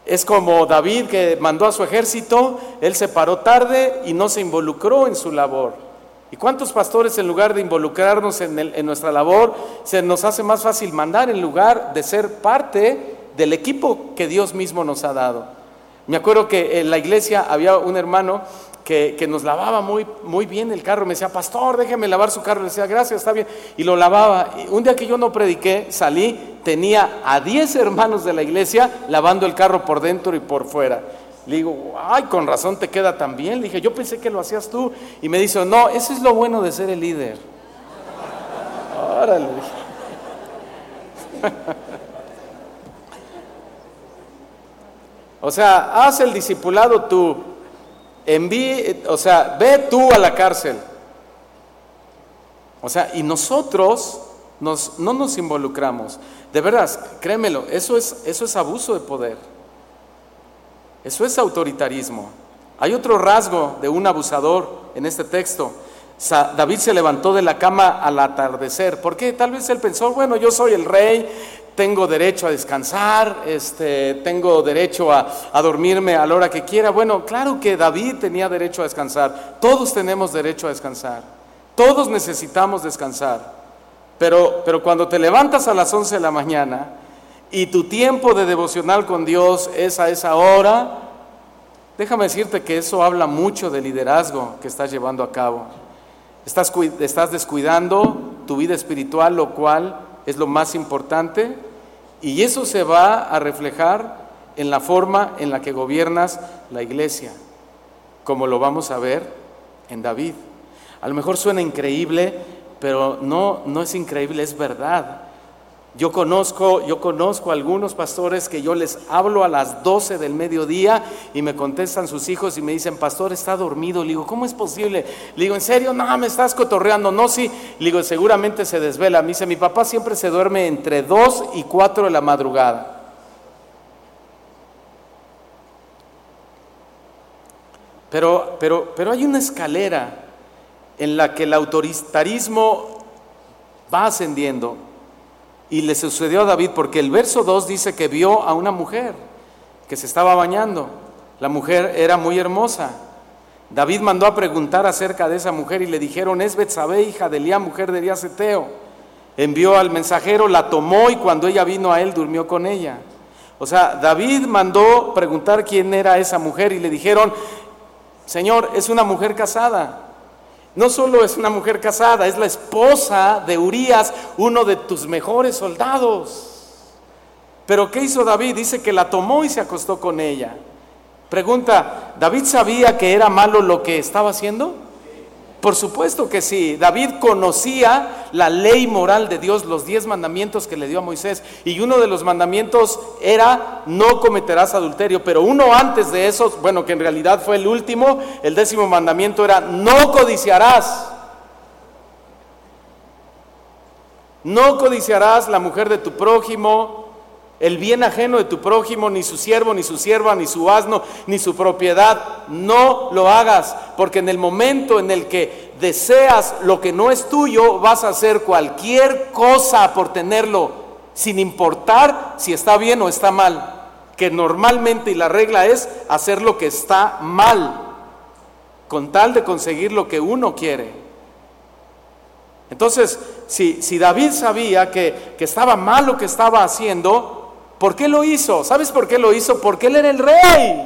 es como David que mandó a su ejército, él se paró tarde y no se involucró en su labor. ¿Y cuántos pastores en lugar de involucrarnos en, nuestra labor, se nos hace más fácil mandar en lugar de ser parte del equipo que Dios mismo nos ha dado. Me acuerdo que en la iglesia había un hermano que, nos lavaba muy, muy bien el carro. Me decía, pastor, déjeme lavar su carro. Le decía, gracias, está bien. Y lo lavaba. un día que yo no prediqué, salí, tenía a 10 hermanos de la iglesia lavando el carro por dentro y por fuera. Le digo, ay, con razón te queda tan bien. Le dije, yo pensé que lo hacías tú. Y me dice, no, eso es lo bueno de ser el líder. Órale. <laughs> O sea, haz el discipulado tú. Envíe, o sea, ve tú a la cárcel. O sea, y nosotros nos, no nos involucramos. De verdad, créemelo, eso es, eso es abuso de poder. Eso es autoritarismo. Hay otro rasgo de un abusador en este texto. David se levantó de la cama al atardecer. ¿Por qué? Tal vez él pensó, bueno, yo soy el rey, tengo derecho a descansar, este, tengo derecho a, a, dormirme a la hora que quiera. Bueno, claro que David tenía derecho a descansar, todos tenemos derecho a descansar, todos necesitamos descansar, pero, pero cuando te levantas a las 11 de la mañana y tu tiempo de devocional con Dios es a esa hora, déjame decirte que eso habla mucho del liderazgo que estás llevando a cabo. Estás, estás descuidando tu vida espiritual, lo cual es lo más importante, y eso se va a reflejar en la forma en la que gobiernas la iglesia, como lo vamos a ver en David. A lo mejor suena increíble, pero no, no es increíble, es verdad. Yo conozco, yo conozco a algunos pastores que yo les hablo a las 12 del mediodía y me contestan sus hijos y me dicen, pastor, está dormido. Le digo, ¿cómo es posible? Le digo, ¿en serio? No, me estás cotorreando. No, sí. Le digo, seguramente se desvela. Me dice, mi papá siempre se duerme entre 2 y 4 de la madrugada. Pero, pero, pero hay una escalera en la que el autoritarismo va ascendiendo y le sucedió a David porque el verso 2 dice que vio a una mujer que se estaba bañando. La mujer era muy hermosa. David mandó a preguntar acerca de esa mujer y le dijeron, es Betsabé, hija de Elías, mujer de Elías. Envió al mensajero, la tomó y cuando ella vino a él durmió con ella. O sea, David mandó preguntar quién era esa mujer y le dijeron, Señor, es una mujer casada. No solo es una mujer casada, es la esposa de Urias, uno de tus mejores soldados. Pero ¿qué hizo David? Dice que la tomó y se acostó con ella. Pregunta, ¿David sabía que era malo lo que estaba haciendo? Por supuesto que sí. David conocía la ley moral de Dios, los diez mandamientos que le dio a Moisés. Y uno de los mandamientos era no cometerás adulterio. Pero uno antes de esos, bueno, que en realidad fue el último, el décimo mandamiento era no codiciarás. No codiciarás la mujer de tu prójimo, el bien ajeno de tu prójimo, ni su siervo, ni su sierva, ni su asno, ni su propiedad. No lo hagas, porque en el momento en el que deseas lo que no es tuyo, vas a hacer cualquier cosa por tenerlo, sin importar si está bien o está mal. Que normalmente y la regla es hacer lo que está mal, con tal de conseguir lo que uno quiere. Entonces, si, si David sabía que, que estaba mal lo que estaba haciendo, ¿Por qué lo hizo? ¿Sabes por qué lo hizo? Porque él era el rey.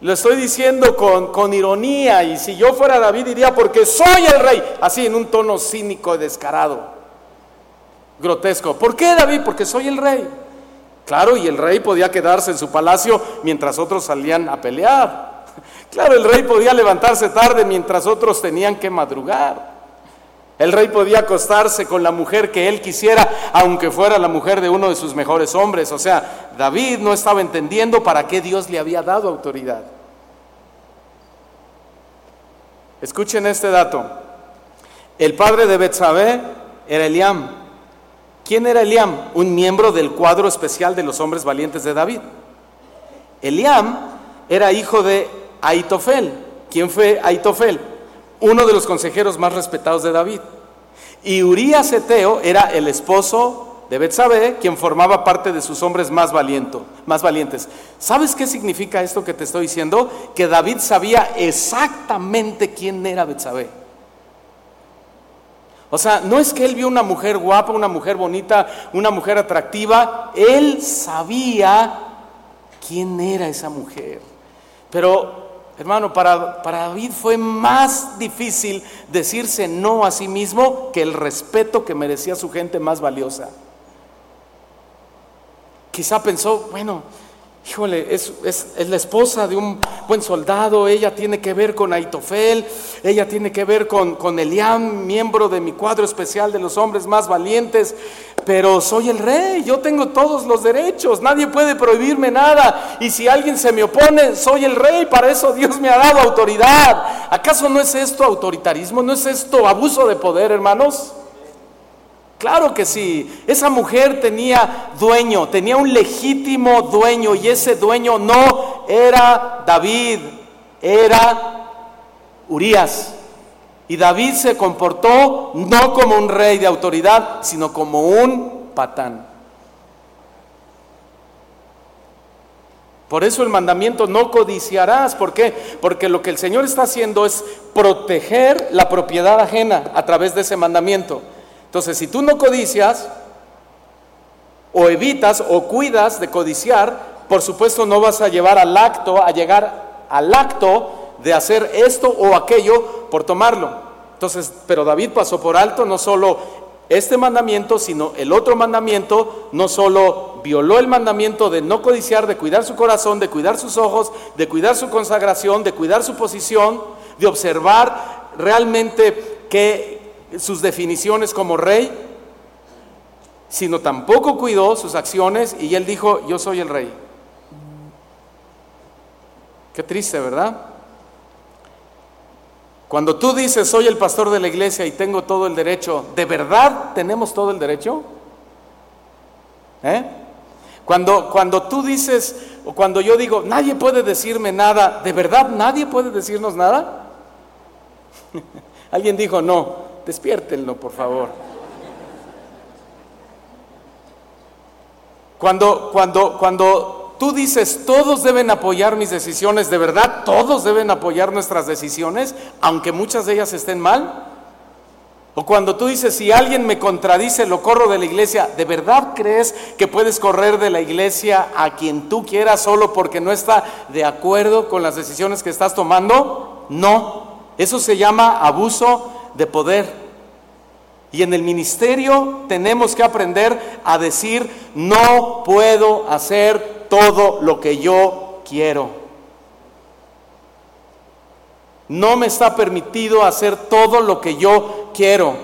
Lo estoy diciendo con, con, ironía y si yo fuera David diría porque soy el rey, así en un tono cínico y descarado, grotesco. ¿Por qué David? Porque soy el rey. Claro, y el rey podía quedarse en su palacio mientras otros salían a pelear. <laughs> Claro, el rey podía levantarse tarde mientras otros tenían que madrugar. El rey podía acostarse con la mujer que él quisiera, aunque fuera la mujer de uno de sus mejores hombres. O sea, David no estaba entendiendo para qué Dios le había dado autoridad. Escuchen este dato. El padre de Betsabé era Eliam. ¿Quién era Eliam? Un miembro del cuadro especial de los hombres valientes de David. Eliam era hijo de Aitofel. ¿Quién fue Aitofel? Uno de los consejeros más respetados de David. Y Urías Eteo era el esposo de Betsabé, quien formaba parte de sus hombres más, más valientes. ¿Sabes qué significa esto que te estoy diciendo? Que David sabía exactamente quién era Betsabé. O sea, no es que él vio una mujer guapa, una mujer bonita, una mujer atractiva, él sabía quién era esa mujer. Pero Hermano, para, para, David fue más difícil decirse no a sí mismo que el respeto que merecía su gente más valiosa. Quizá pensó, bueno, Híjole, es, la esposa de un buen soldado, ella tiene que ver con Aitofel, ella tiene que ver con, con Eliam, miembro de mi cuadro especial de los hombres más valientes, pero soy el rey, yo tengo todos los derechos, nadie puede prohibirme nada, y si alguien se me opone, soy el rey, para eso Dios me ha dado autoridad. ¿Acaso no es esto autoritarismo? ¿No es esto abuso de poder, hermanos? Claro que sí, esa mujer tenía dueño, tenía un legítimo dueño y ese dueño no era David, era Urias. Y David se comportó no como un rey de autoridad, sino como un patán. Por eso el mandamiento no codiciarás. ¿Por qué? Porque lo que el Señor está haciendo es proteger la propiedad ajena a través de ese mandamiento. Entonces, si tú no codicias, o evitas o cuidas de codiciar, por supuesto no vas a llevar al acto, a llegar al acto de hacer esto o aquello por tomarlo. Entonces, pero David pasó por alto no solo este mandamiento, sino el otro mandamiento, no solo violó el mandamiento de no codiciar, de cuidar su corazón, de cuidar sus ojos, de cuidar su consagración, de cuidar su posición, de observar realmente que sus definiciones como rey, sino tampoco cuidó sus acciones y él dijo, yo soy el rey. Qué triste, ¿verdad? Cuando tú dices, soy el pastor de la iglesia y tengo todo el derecho, ¿de verdad tenemos todo el derecho? ¿Eh? Cuando, cuando tú dices, o cuando yo digo, nadie puede decirme nada, ¿de verdad nadie puede decirnos nada? <laughs> Alguien dijo, no, despiértenlo, por favor. Cuando, cuando, cuando tú dices, todos deben apoyar mis decisiones, ¿de verdad todos deben apoyar nuestras decisiones, aunque muchas de ellas estén mal? O cuando tú dices, si alguien me contradice, lo corro de la iglesia, ¿de verdad crees que puedes correr de la iglesia a quien tú quieras solo porque no está de acuerdo con las decisiones que estás tomando? No, eso se llama abuso de poder. Y en el ministerio tenemos que aprender a decir, no puedo hacer todo lo que yo quiero. No me está permitido hacer todo lo que yo quiero,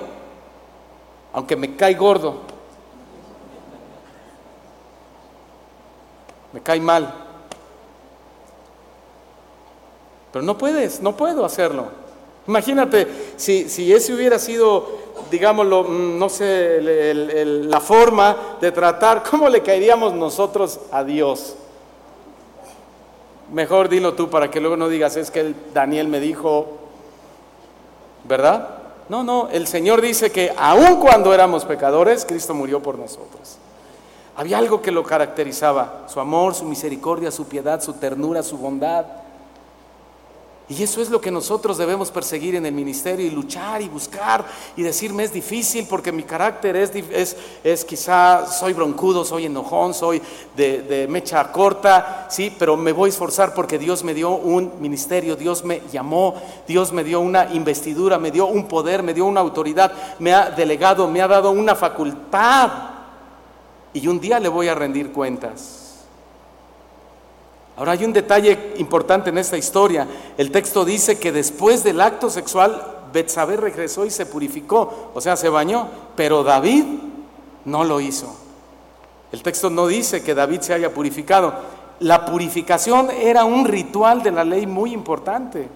aunque me cae gordo, me cae mal. Pero no puedes, no puedo hacerlo. Imagínate si, ese hubiera sido, digámoslo, mm, no sé, la forma de tratar, ¿cómo le caeríamos nosotros a Dios? Mejor dilo tú para que luego no digas, es que Daniel me dijo, ¿verdad? No, no, el Señor dice que aun cuando éramos pecadores, Cristo murió por nosotros. Había algo que lo caracterizaba, su amor, su misericordia, su piedad, su ternura, su bondad. Y eso es lo que nosotros debemos perseguir en el ministerio y luchar y buscar y decirme es difícil porque mi carácter es, es, es quizá soy broncudo, soy enojón, soy de, de, mecha corta, sí, pero me voy a esforzar porque Dios me dio un ministerio, Dios me llamó, Dios me dio una investidura, me dio un poder, me dio una autoridad, me ha delegado, me ha dado una facultad y un día le voy a rendir cuentas. Ahora hay un detalle importante en esta historia. El texto dice que después del acto sexual, Betsabé regresó y se purificó, o sea, se bañó, pero David no lo hizo. El texto no dice que David se haya purificado. La purificación era un ritual de la ley muy importante.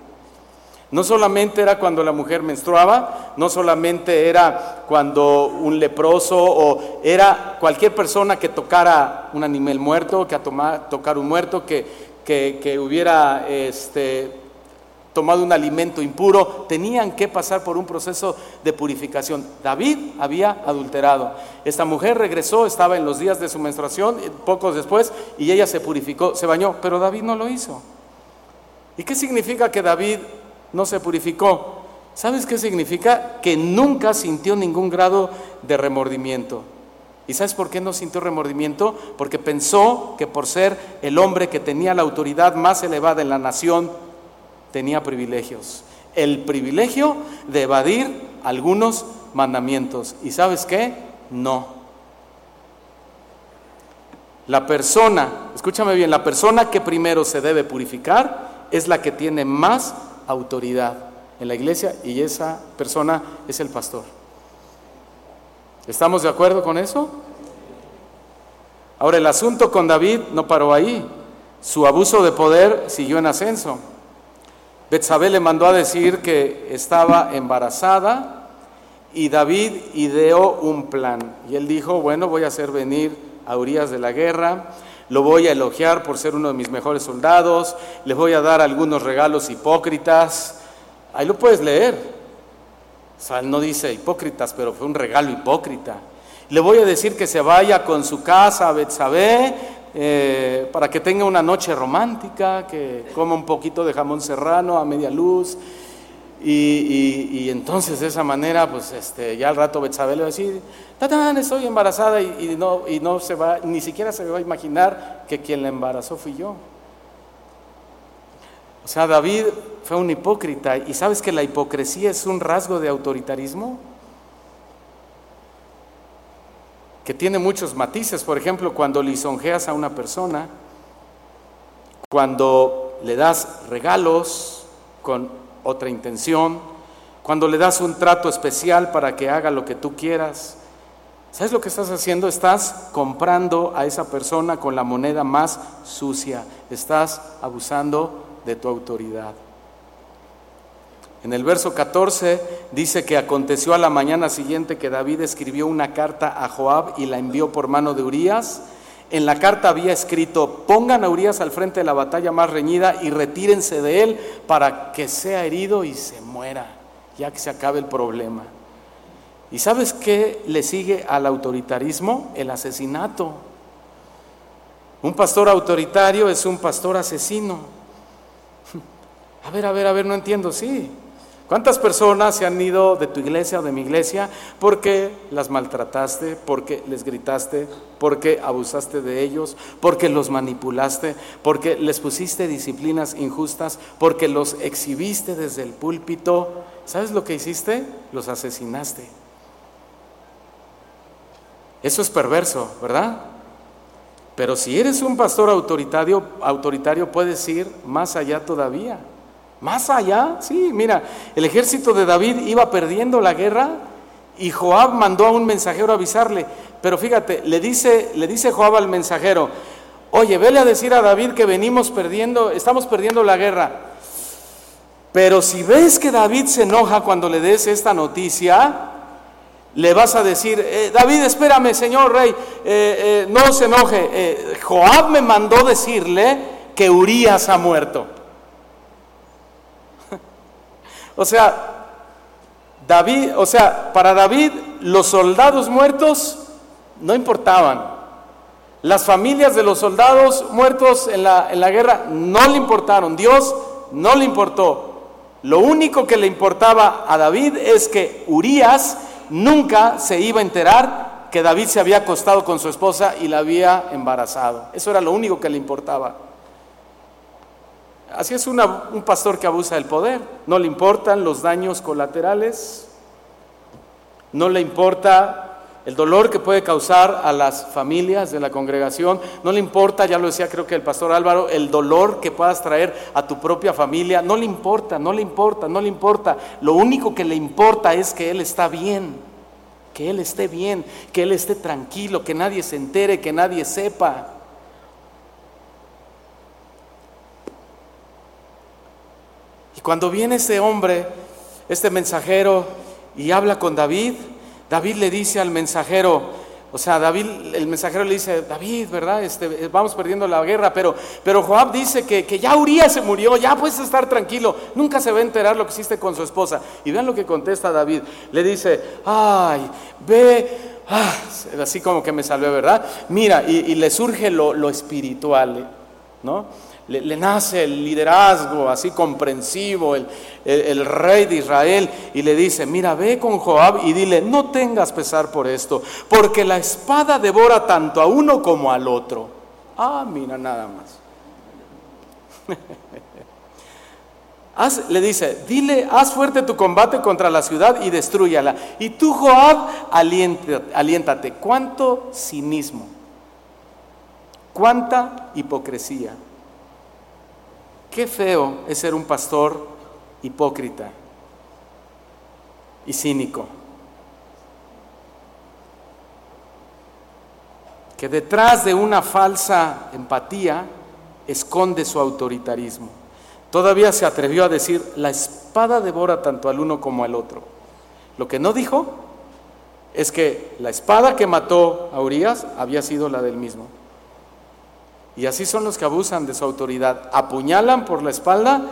No solamente era cuando la mujer menstruaba, no solamente era cuando un leproso o era cualquier persona que tocara un animal muerto, que tocar un muerto, que, que, hubiera este, tomado un alimento impuro, tenían que pasar por un proceso de purificación. David había adulterado. Esta mujer regresó, estaba en los días de su menstruación, pocos después, y ella se purificó, se bañó, pero David no lo hizo. ¿Y qué significa que David no se purificó. ¿Sabes qué significa? Que nunca sintió ningún grado de remordimiento. ¿Y sabes por qué no sintió remordimiento? Porque pensó que por ser el hombre que tenía la autoridad más elevada en la nación, tenía privilegios. El privilegio de evadir algunos mandamientos. ¿Y sabes qué? No. La persona, escúchame bien, la persona que primero se debe purificar es la que tiene más autoridad en la iglesia y esa persona es el pastor. ¿Estamos de acuerdo con eso? Ahora el asunto con David no paró ahí. Su abuso de poder siguió en ascenso. Betsabé le mandó a decir que estaba embarazada y David ideó un plan. Y él dijo, bueno, voy a hacer venir a Urias de la guerra lo voy a elogiar por ser uno de mis mejores soldados, les voy a dar algunos regalos hipócritas. Ahí lo puedes leer. No dice hipócritas, pero fue un regalo hipócrita. Le voy a decir que se vaya con su casa a Betsabé eh, para que tenga una noche romántica, que coma un poquito de jamón serrano a media luz. Y, entonces de esa manera, pues este, ya al rato Betsabé le va a decir, ¡Tatán, estoy embarazada! Y, no, y no se va, ni siquiera se va a imaginar que quien la embarazó fui yo. O sea, David fue un hipócrita. ¿Y sabes que la hipocresía es un rasgo de autoritarismo? Que tiene muchos matices. Por ejemplo, cuando lisonjeas a una persona, cuando le das regalos con otra intención, cuando le das un trato especial para que haga lo que tú quieras. ¿Sabes lo que estás haciendo? Estás comprando a esa persona con la moneda más sucia. Estás abusando de tu autoridad. En el verso 14 dice que aconteció a la mañana siguiente que David escribió una carta a Joab y la envió por mano de Urías. En la carta había escrito, pongan a Urías al frente de la batalla más reñida y retírense de él para que sea herido y se muera, ya que se acabe el problema. ¿Y sabes qué le sigue al autoritarismo? El asesinato. Un pastor autoritario es un pastor asesino. <laughs> A ver, a ver, a ver, no entiendo, sí. ¿Cuántas personas se han ido de tu iglesia o de mi iglesia porque las maltrataste, porque les gritaste, porque abusaste de ellos, porque los manipulaste, porque les pusiste disciplinas injustas, porque los exhibiste desde el púlpito? ¿Sabes lo que hiciste? Los asesinaste. Eso es perverso, ¿verdad? Pero si eres un pastor autoritario, autoritario puedes ir más allá todavía. Más allá, sí, mira, el ejército de David iba perdiendo la guerra y Joab mandó a un mensajero a avisarle. Pero fíjate, le dice, le dice Joab al mensajero, oye, vele a decir a David que venimos perdiendo, estamos perdiendo la guerra. Pero si ves que David se enoja cuando le des esta noticia, le vas a decir, eh, David, espérame, señor rey, eh, eh, no se enoje. Joab me mandó decirle que Urias ha muerto. O sea, David, o sea, para David los soldados muertos no importaban. Las familias de los soldados muertos en la, en la guerra no le importaron. Dios no le importó. Lo único que le importaba a David es que Urias nunca se iba a enterar que David se había acostado con su esposa y la había embarazado. Eso era lo único que le importaba. Así es un pastor que abusa del poder. No le importan los daños colaterales, no le importa el dolor que puede causar a las familias de la congregación, no le importa, ya lo decía creo que el pastor Álvaro, el dolor que puedas traer a tu propia familia, no le importa, no le importa, no le importa. Lo único que le importa es que Él está bien, que Él esté bien, que Él esté tranquilo, que nadie se entere, que nadie sepa. Y cuando viene este hombre, este mensajero, y habla con David, David le dice al mensajero, o sea, David, el mensajero le dice, David, ¿verdad? Este, vamos perdiendo la guerra, pero, pero Joab dice que, que, ya Urias se murió, ya puedes estar tranquilo, nunca se va a enterar lo que hiciste con su esposa. Y vean lo que contesta David, le dice, ay, ve, ah, así como que me salvé, ¿verdad? Mira, y, le surge lo, lo espiritual, ¿no? Le, nace el liderazgo así comprensivo, el, rey de Israel, y le dice, mira, ve con Joab y dile, no tengas pesar por esto, porque la espada devora tanto a uno como al otro. Ah, mira, nada más. <laughs> le dice, dile, haz fuerte tu combate contra la ciudad y destruyala. Y tú, Joab, aliéntate. ¿Cuánto cinismo? ¿Cuánta hipocresía? Qué feo es ser un pastor hipócrita y cínico. Que detrás de una falsa empatía esconde su autoritarismo. Todavía se atrevió a decir, la espada devora tanto al uno como al otro. Lo que no dijo es que la espada que mató a Urias había sido la del mismo. Y así son los que abusan de su autoridad. Apuñalan por la espalda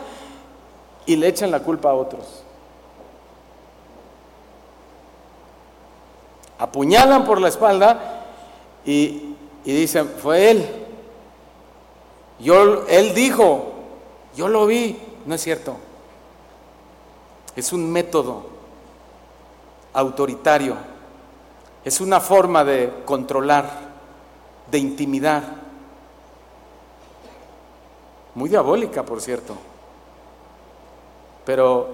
y le echan la culpa a otros. apuñalan por la espalda y, y dicen, fue él. Yo, él dijo, yo lo vi, no es cierto. Es un método autoritario, es una forma de controlar, de intimidar. Muy diabólica, por cierto. Pero,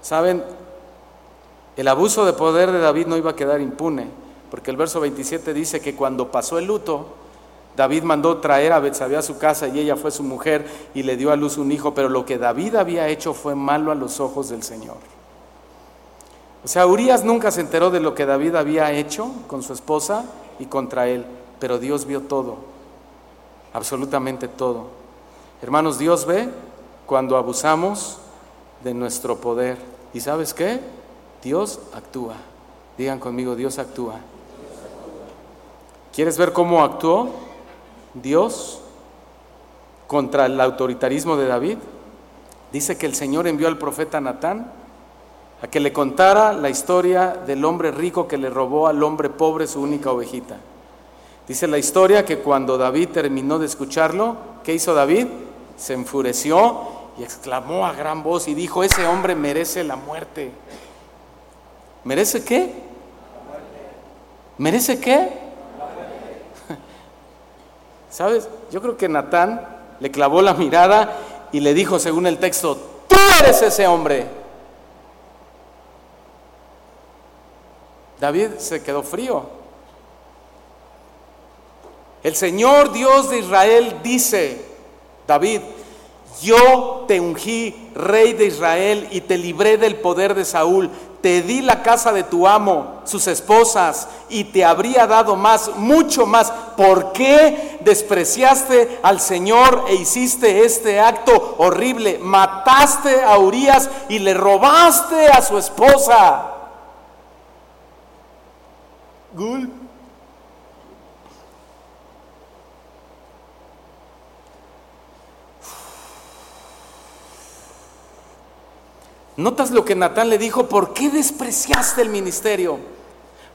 ¿saben? El abuso de poder de David no iba a quedar impune, porque el verso 27 dice que cuando pasó el luto, David mandó traer a Betsabé a su casa y ella fue su mujer y le dio a luz un hijo, pero lo que David había hecho fue malo a los ojos del Señor. O sea, Urias nunca se enteró de lo que David había hecho con su esposa y contra él, pero Dios vio todo, absolutamente todo. Hermanos, Dios ve cuando abusamos de nuestro poder. ¿Y sabes qué? Dios actúa. Digan conmigo, Dios actúa. ¿Quieres ver cómo actuó Dios contra el autoritarismo de David? Dice que el Señor envió al profeta Natán a que le contara la historia del hombre rico que le robó al hombre pobre su única ovejita. Dice la historia que cuando David terminó de escucharlo, ¿qué hizo David? Se enfureció y exclamó a gran voz y dijo, ese hombre merece la muerte. ¿Merece qué? ¿Merece qué? <laughs> ¿Sabes? Yo creo que Natán le clavó la mirada y le dijo, según el texto, tú eres ese hombre. David se quedó frío. El Señor Dios de Israel dice, David, yo te ungí rey de Israel y te libré del poder de Saúl te di la casa de tu amo, sus esposas, y te habría dado más, mucho más. ¿Por qué despreciaste al Señor e hiciste este acto horrible? Mataste a Urias y le robaste a su esposa. ¿Notas lo que Natán le dijo? ¿Por qué despreciaste el ministerio?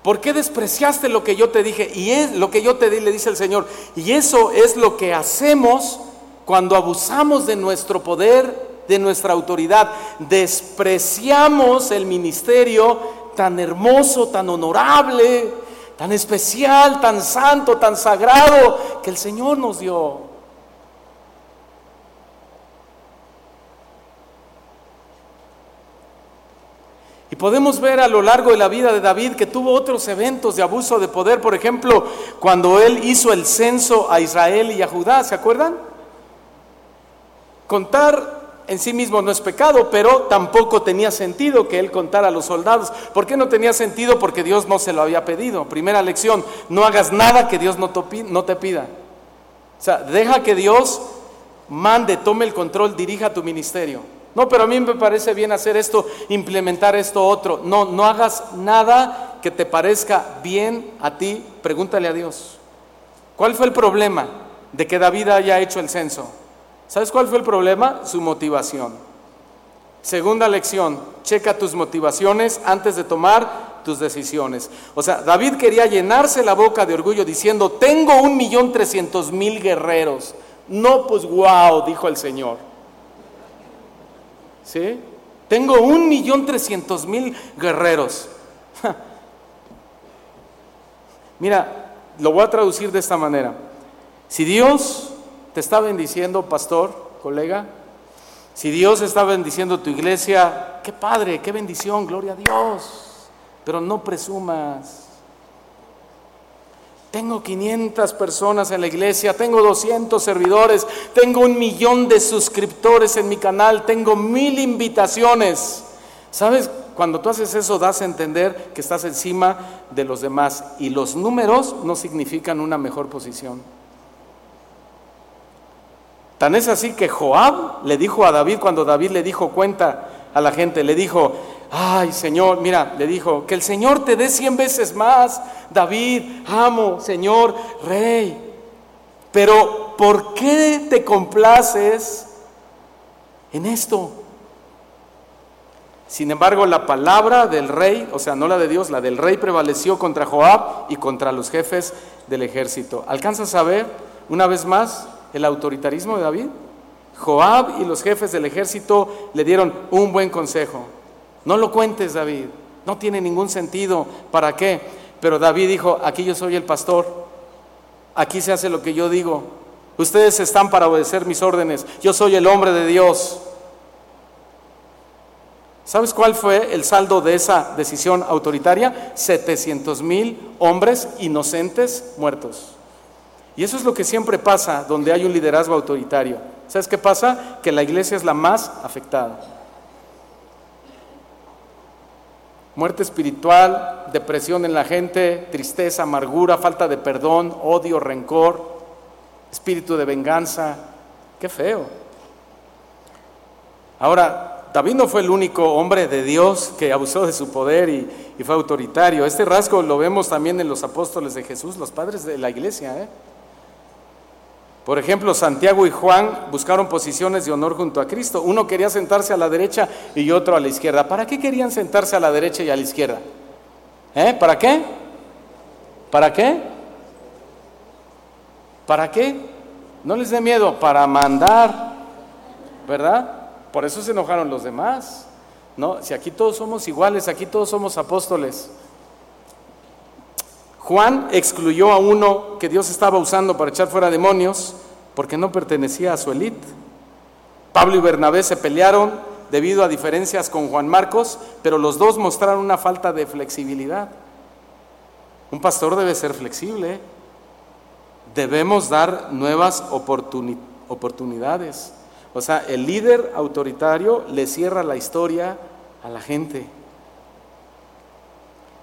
¿Por qué despreciaste lo que yo te dije? Y es lo que yo te di, le dice el Señor. Y eso es lo que hacemos cuando abusamos de nuestro poder, de nuestra autoridad. Despreciamos el ministerio tan hermoso, tan honorable, tan especial, tan santo, tan sagrado que el Señor nos dio. Y podemos ver a lo largo de la vida de David que tuvo otros eventos de abuso de poder, por ejemplo, cuando él hizo el censo a Israel y a Judá, ¿se acuerdan? Contar en sí mismo no es pecado, pero tampoco tenía sentido que él contara a los soldados. ¿Por qué no tenía sentido? Porque Dios no se lo había pedido. Primera lección, no hagas nada que Dios no te pida. O sea, deja que Dios mande, tome el control, dirija tu ministerio. No, pero a mí me parece bien hacer esto, implementar esto otro. No, no hagas nada que te parezca bien a ti. Pregúntale a Dios. ¿Cuál fue el problema de que David haya hecho el censo? ¿Sabes cuál fue el problema? Su motivación. Segunda lección, checa tus motivaciones antes de tomar tus decisiones. O sea, David quería llenarse la boca de orgullo diciendo, tengo un millón trescientos mil guerreros. No, pues wow, dijo el Señor. ¿Sí? Tengo un millón trescientos mil guerreros. Mira, lo voy a traducir de esta manera. Si Dios te está bendiciendo, pastor, colega, si Dios está bendiciendo tu iglesia, qué padre, qué bendición, gloria a Dios. Pero no presumas. Tengo 500 personas en la iglesia, tengo 200 servidores, tengo un millón de suscriptores en mi canal, tengo mil invitaciones. ¿Sabes? Cuando tú haces eso das a entender que estás encima de los demás y los números no significan una mejor posición. Tan es así que Joab le dijo a David cuando David le dijo cuenta a la gente, le dijo, ay Señor, mira, le dijo, que el Señor te dé cien veces más, David, amo, Señor, rey. Pero ¿por qué te complaces en esto? Sin embargo, la palabra del rey, o sea, no la de Dios, la del rey prevaleció contra Joab y contra los jefes del ejército. ¿Alcanzas a ver una vez más el autoritarismo de David? Joab y los jefes del ejército le dieron un buen consejo. No lo cuentes, David. No tiene ningún sentido. ¿Para qué? Pero David dijo, aquí yo soy el pastor. Aquí se hace lo que yo digo. Ustedes están para obedecer mis órdenes. Yo soy el hombre de Dios. ¿Sabes cuál fue el saldo de esa decisión autoritaria? 700 mil hombres inocentes muertos. Y eso es lo que siempre pasa donde hay un liderazgo autoritario. ¿Sabes qué pasa? Que la iglesia es la más afectada. Muerte espiritual, depresión en la gente, tristeza, amargura, falta de perdón, odio, rencor, espíritu de venganza. Qué feo. Ahora, David no fue el único hombre de Dios que abusó de su poder y, fue autoritario. Este rasgo lo vemos también en los apóstoles de Jesús, los padres de la iglesia. ¿eh? Por ejemplo, Santiago y Juan buscaron posiciones de honor junto a Cristo. Uno quería sentarse a la derecha y otro a la izquierda. ¿Para qué querían sentarse a la derecha y a la izquierda? ¿Eh? ¿Para qué? ¿Para qué? ¿Para qué? No les dé miedo, para mandar, ¿verdad? Por eso se enojaron los demás. No, si aquí todos somos iguales, aquí todos somos apóstoles. Juan excluyó a uno que Dios estaba usando para echar fuera demonios porque no pertenecía a su élite. Pablo y Bernabé se pelearon debido a diferencias con Juan Marcos, pero los dos mostraron una falta de flexibilidad. Un pastor debe ser flexible. Debemos dar nuevas oportunidades. O sea, el líder autoritario le cierra la historia a la gente.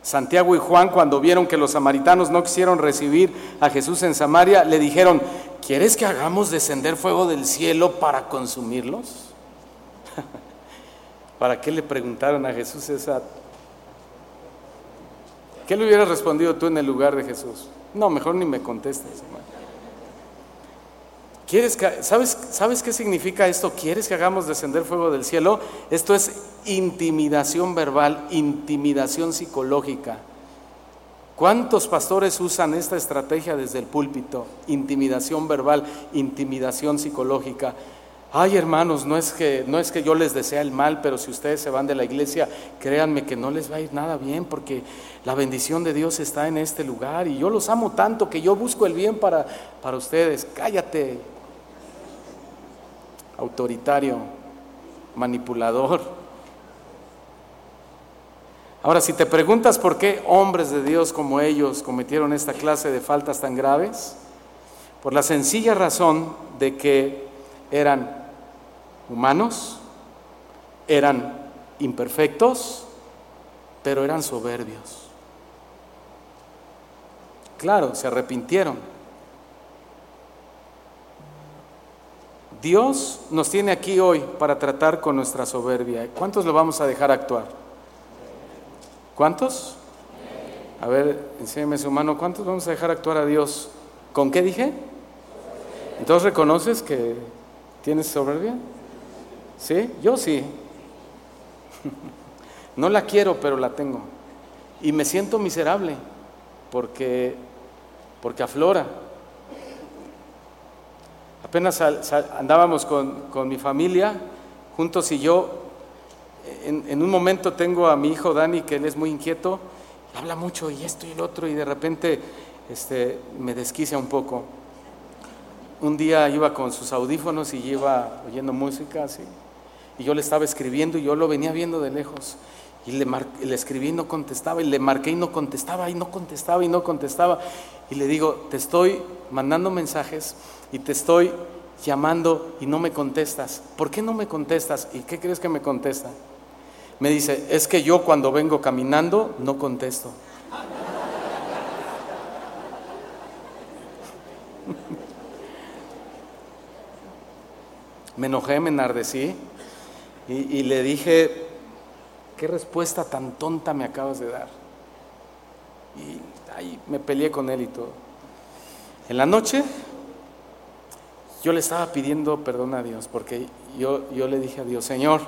Santiago y Juan, cuando vieron que los samaritanos no quisieron recibir a Jesús en Samaria, le dijeron, ¿quieres que hagamos descender fuego del cielo para consumirlos? <laughs> ¿Para qué le preguntaron a Jesús esa... ¿Qué le hubieras respondido tú en el lugar de Jesús? No, mejor ni me contestes. ¿Quieres que, ¿sabes, ¿Sabes qué significa esto? ¿Quieres que hagamos descender fuego del cielo? Esto es intimidación verbal, intimidación psicológica. ¿Cuántos pastores usan esta estrategia desde el púlpito? Intimidación verbal, intimidación psicológica. Ay, hermanos, no es que no es que yo les desea el mal, pero si ustedes se van de la iglesia, créanme que no les va a ir nada bien porque la bendición de Dios está en este lugar y yo los amo tanto que yo busco el bien para para ustedes. Cállate, autoritario, manipulador. Ahora, si te preguntas por qué hombres de Dios como ellos cometieron esta clase de faltas tan graves, por la sencilla razón de que eran humanos, eran imperfectos, pero eran soberbios. Claro, se arrepintieron Dios nos tiene aquí hoy para tratar con nuestra soberbia. ¿Cuántos lo vamos a dejar actuar? ¿Cuántos? A ver, enséñame su mano. ¿Cuántos vamos a dejar actuar a Dios? ¿Con qué dije? Entonces reconoces que tienes soberbia. ¿Sí? Yo sí. <laughs> No la quiero, pero la tengo. Y me siento miserable porque, porque aflora. Apenas andábamos con, mi familia, juntos y yo. En, un momento tengo a mi hijo Dani, que él es muy inquieto, habla mucho y esto y el otro, y de repente este, me desquicia un poco. Un día iba con sus audífonos y iba oyendo música así, y yo le estaba escribiendo y yo lo venía viendo de lejos. Y le, le escribí y no contestaba, y le marqué y no contestaba, y no contestaba, y no contestaba. Y le digo, te estoy mandando mensajes y te estoy llamando y no me contestas. ¿Por qué no me contestas? ¿Y qué crees que me contesta? Me dice, es que yo cuando vengo caminando no contesto. <laughs> me enojé, me enardecí y, le dije, ¿qué respuesta tan tonta me acabas de dar? Y ahí me peleé con él y todo. En la noche yo le estaba pidiendo perdón a Dios porque yo, yo le dije a Dios, Señor,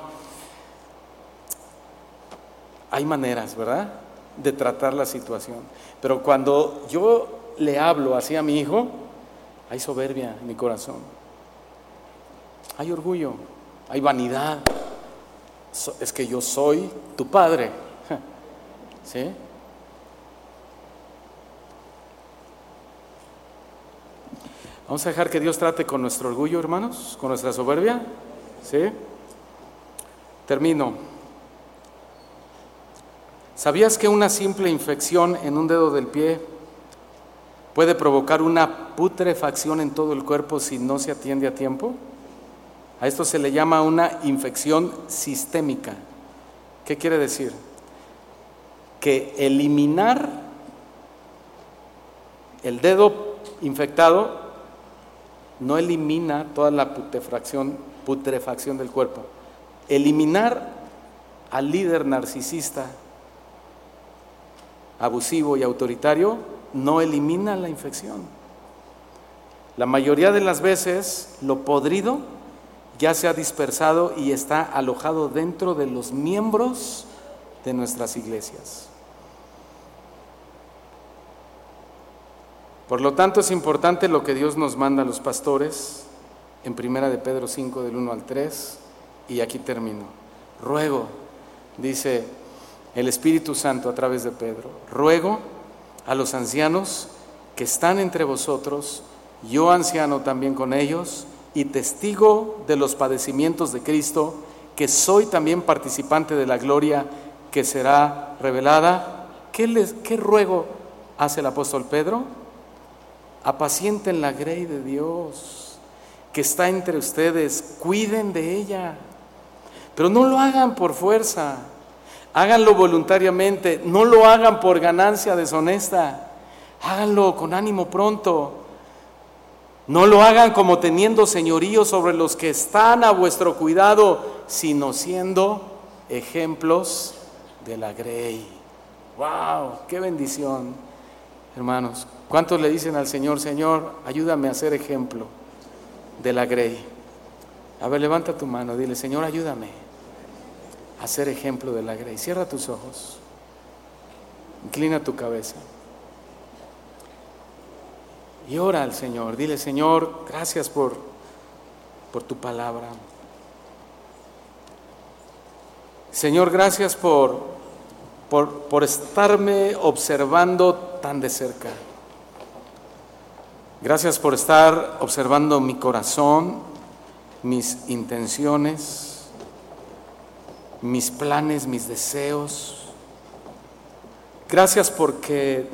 hay maneras, ¿verdad? De tratar la situación. Pero cuando yo le hablo así a mi hijo, hay soberbia en mi corazón. Hay orgullo, hay vanidad. Es que yo soy tu padre. <laughs> ¿Sí? Vamos a dejar que Dios trate con nuestro orgullo, hermanos, con nuestra soberbia. ¿Sí? Termino. ¿Sabías que una simple infección en un dedo del pie puede provocar una putrefacción en todo el cuerpo si no se atiende a tiempo? A esto se le llama una infección sistémica. ¿Qué quiere decir? Que eliminar el dedo infectado no elimina toda la putrefacción, del cuerpo. Eliminar al líder narcisista, abusivo y autoritario no elimina la infección. La mayoría de las veces lo podrido ya se ha dispersado y está alojado dentro de los miembros de nuestras iglesias. Por lo tanto, es importante lo que Dios nos manda a los pastores en Primera de Pedro 5 del 1 al 3 y aquí termino. Ruego, dice el Espíritu Santo a través de Pedro, ruego a los ancianos que están entre vosotros, yo anciano también con ellos, y testigo de los padecimientos de Cristo, que soy también participante de la gloria que será revelada. ¿Qué, les, qué ruego hace el apóstol Pedro? Apacienten la grey de Dios que está entre ustedes, cuiden de ella, pero no lo hagan por fuerza, háganlo voluntariamente, no lo hagan por ganancia deshonesta, háganlo con ánimo pronto no lo hagan como teniendo señorío sobre los que están a vuestro cuidado, sino siendo ejemplos de la grey. ¡Wow! ¡Qué bendición! Hermanos, ¿cuántos le dicen al Señor, Señor, ayúdame a ser ejemplo de la grey? A ver, levanta tu mano, dile, Señor, ayúdame a ser ejemplo de la grey. Cierra tus ojos, inclina tu cabeza. Y ora al Señor. Dile, Señor, gracias por, por tu palabra. Señor, gracias por, por, por estarme observando tan de cerca. Gracias por estar observando mi corazón, mis intenciones, mis planes, mis deseos. Gracias porque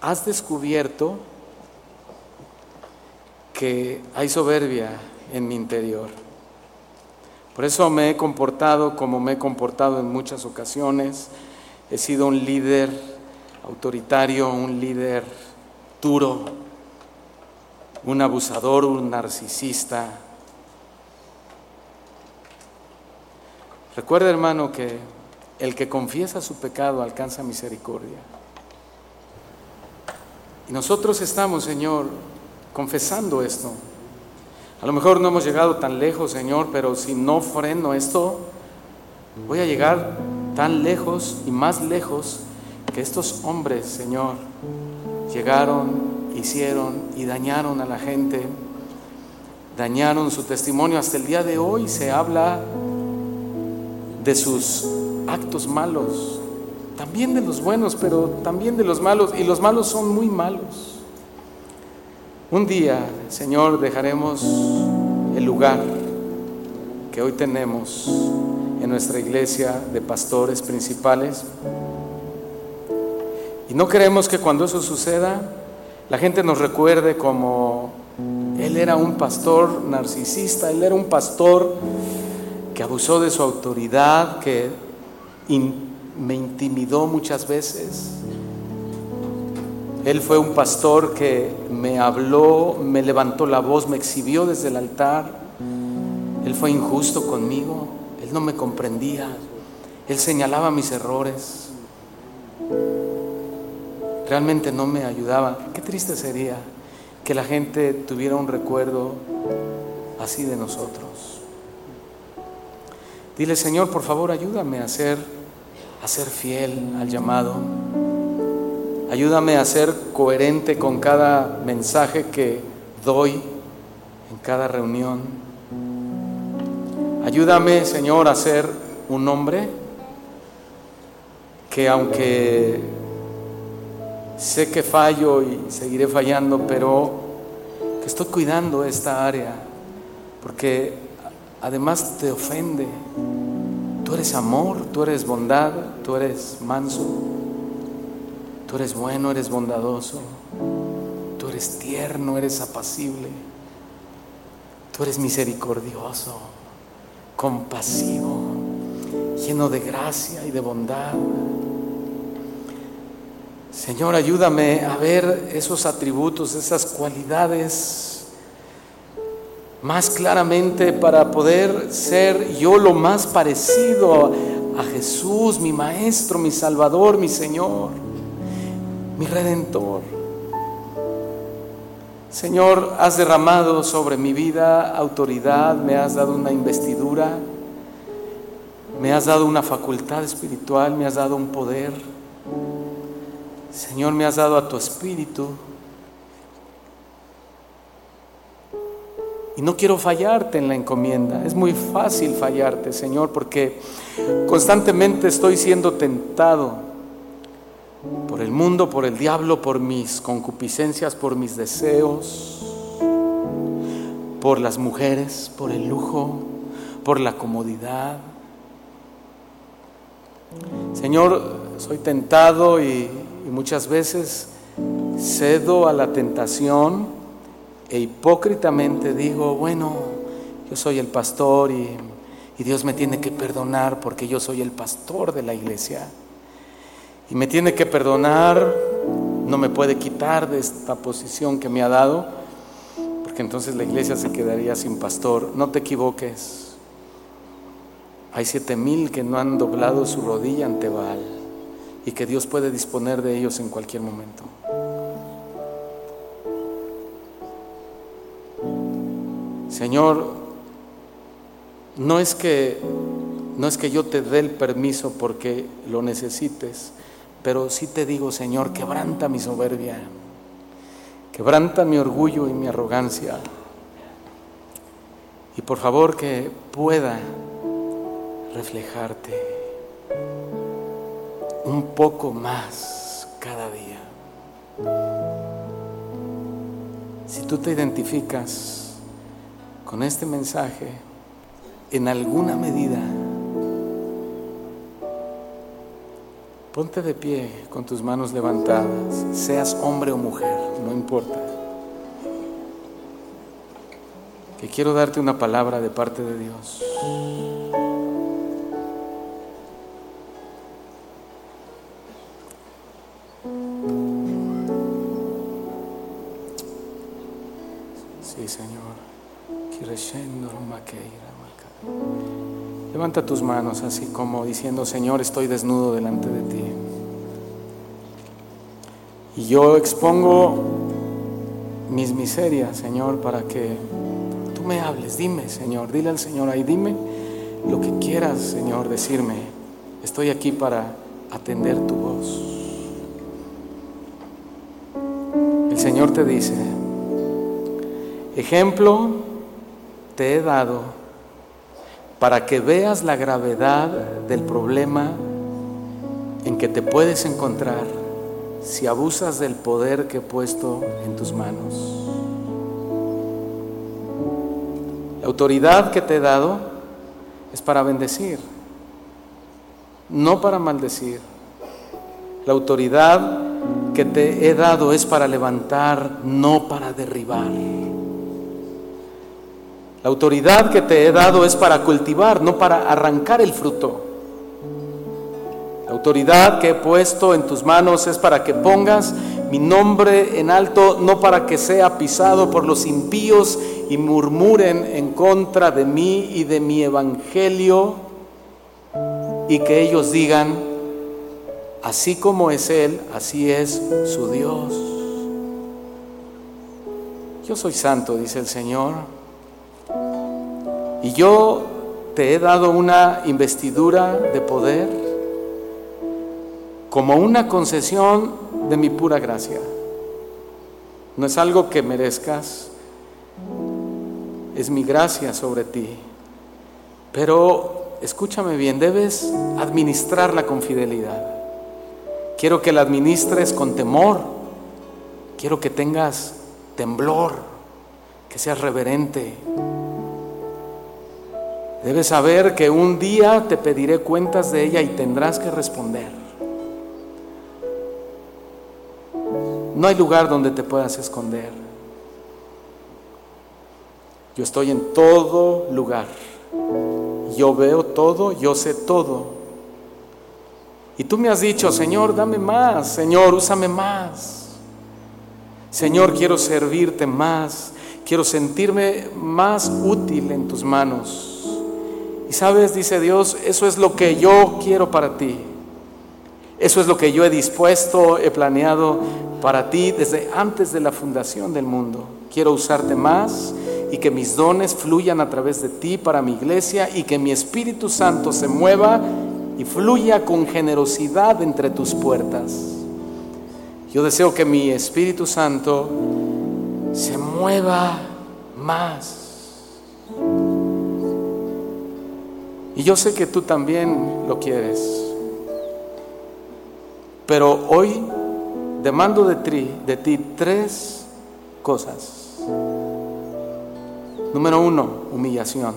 has descubierto que hay soberbia en mi interior. Por eso me he comportado como me he comportado en muchas ocasiones. He sido un líder autoritario, un líder duro, un abusador, un narcisista. Recuerda, hermano, que el que confiesa su pecado alcanza misericordia. Y nosotros estamos, Señor, confesando esto. A lo mejor no hemos llegado tan lejos, Señor, pero si no freno esto, voy a llegar tan lejos y más lejos que estos hombres, Señor, llegaron, hicieron y dañaron a la gente, dañaron su testimonio. Hasta el día de hoy se habla de sus actos malos, también de los buenos, pero también de los malos, y los malos son muy malos. Un día, Señor, dejaremos el lugar que hoy tenemos en nuestra iglesia de pastores principales. Y no queremos que cuando eso suceda, la gente nos recuerde como él era un pastor narcisista, él era un pastor que abusó de su autoridad, que me intimidó muchas veces, él fue un pastor que me habló, me levantó la voz, me exhibió desde el altar. Él fue injusto conmigo, Él no me comprendía, Él señalaba mis errores. Realmente no me ayudaba. Qué triste sería que la gente tuviera un recuerdo así de nosotros. Dile, Señor, por favor, ayúdame a ser a ser fiel al llamado. Ayúdame a ser coherente con cada mensaje que doy en cada reunión. Ayúdame, Señor, a ser un hombre que aunque sé que fallo y seguiré fallando, pero que estoy cuidando esta área, porque además te ofende. Tú eres amor, tú eres bondad, tú eres manso, tú eres bueno, eres bondadoso, tú eres tierno, eres apacible, tú eres misericordioso, compasivo, lleno de gracia y de bondad. Señor, ayúdame a ver esos atributos, esas cualidades más claramente para poder ser yo lo más parecido a Jesús, mi Maestro, mi Salvador, mi Señor, mi Redentor. Señor, has derramado sobre mi vida autoridad, me has dado una investidura, me has dado una facultad espiritual, me has dado un poder. Señor, me has dado a tu espíritu. Y no quiero fallarte en la encomienda. Es muy fácil fallarte, Señor, porque constantemente estoy siendo tentado por el mundo, por el diablo, por mis concupiscencias, por mis deseos, por las mujeres, por el lujo, por la comodidad. Señor, soy tentado y y muchas veces cedo a la tentación e hipócritamente digo, bueno, yo soy el pastor y, y Dios me tiene que perdonar porque yo soy el pastor de la iglesia. Y me tiene que perdonar, no me puede quitar de esta posición que me ha dado, porque entonces la iglesia se quedaría sin pastor. No te equivoques. Hay siete mil que no han doblado su rodilla ante Baal y que Dios puede disponer de ellos en cualquier momento. Señor, no es que no es que yo te dé el permiso porque lo necesites, pero sí te digo, Señor, quebranta mi soberbia, quebranta mi orgullo y mi arrogancia. Y por favor que pueda reflejarte un poco más cada día. Si tú te identificas con este mensaje, en alguna medida, ponte de pie con tus manos levantadas, seas hombre o mujer, no importa. Que quiero darte una palabra de parte de Dios. Levanta tus manos así como diciendo, Señor, estoy desnudo delante de ti. Y yo expongo mis miserias, Señor, para que tú me hables. Dime, Señor, dile al Señor ahí, dime lo que quieras, Señor, decirme. Estoy aquí para atender tu voz. El Señor te dice, ejemplo te he dado para que veas la gravedad del problema en que te puedes encontrar si abusas del poder que he puesto en tus manos. La autoridad que te he dado es para bendecir, no para maldecir. La autoridad que te he dado es para levantar, no para derribar. La autoridad que te he dado es para cultivar, no para arrancar el fruto. La autoridad que he puesto en tus manos es para que pongas mi nombre en alto, no para que sea pisado por los impíos y murmuren en contra de mí y de mi evangelio y que ellos digan, así como es Él, así es su Dios. Yo soy santo, dice el Señor y yo te he dado una investidura de poder como una concesión de mi pura gracia. No es algo que merezcas, es mi gracia sobre ti. Pero escúchame bien, debes administrarla con fidelidad. Quiero que la administres con temor. Quiero que tengas temblor, que seas reverente. Debes saber que un día te pediré cuentas de ella y tendrás que responder. No hay lugar donde te puedas esconder. Yo estoy en todo lugar. Yo veo todo, yo sé todo. Y tú me has dicho, Señor, dame más, Señor, úsame más. Señor, quiero servirte más, quiero sentirme más útil en tus manos. Y sabes, dice Dios, eso es lo que yo quiero para ti. Eso es lo que yo he dispuesto, he planeado para ti desde antes de la fundación del mundo. Quiero usarte más y que mis dones fluyan a través de ti para mi iglesia y que mi Espíritu Santo se mueva y fluya con generosidad entre tus puertas. Yo deseo que mi Espíritu Santo se mueva más. Y yo sé que tú también lo quieres. Pero hoy demando de ti, de ti tres cosas. Número uno, humillación.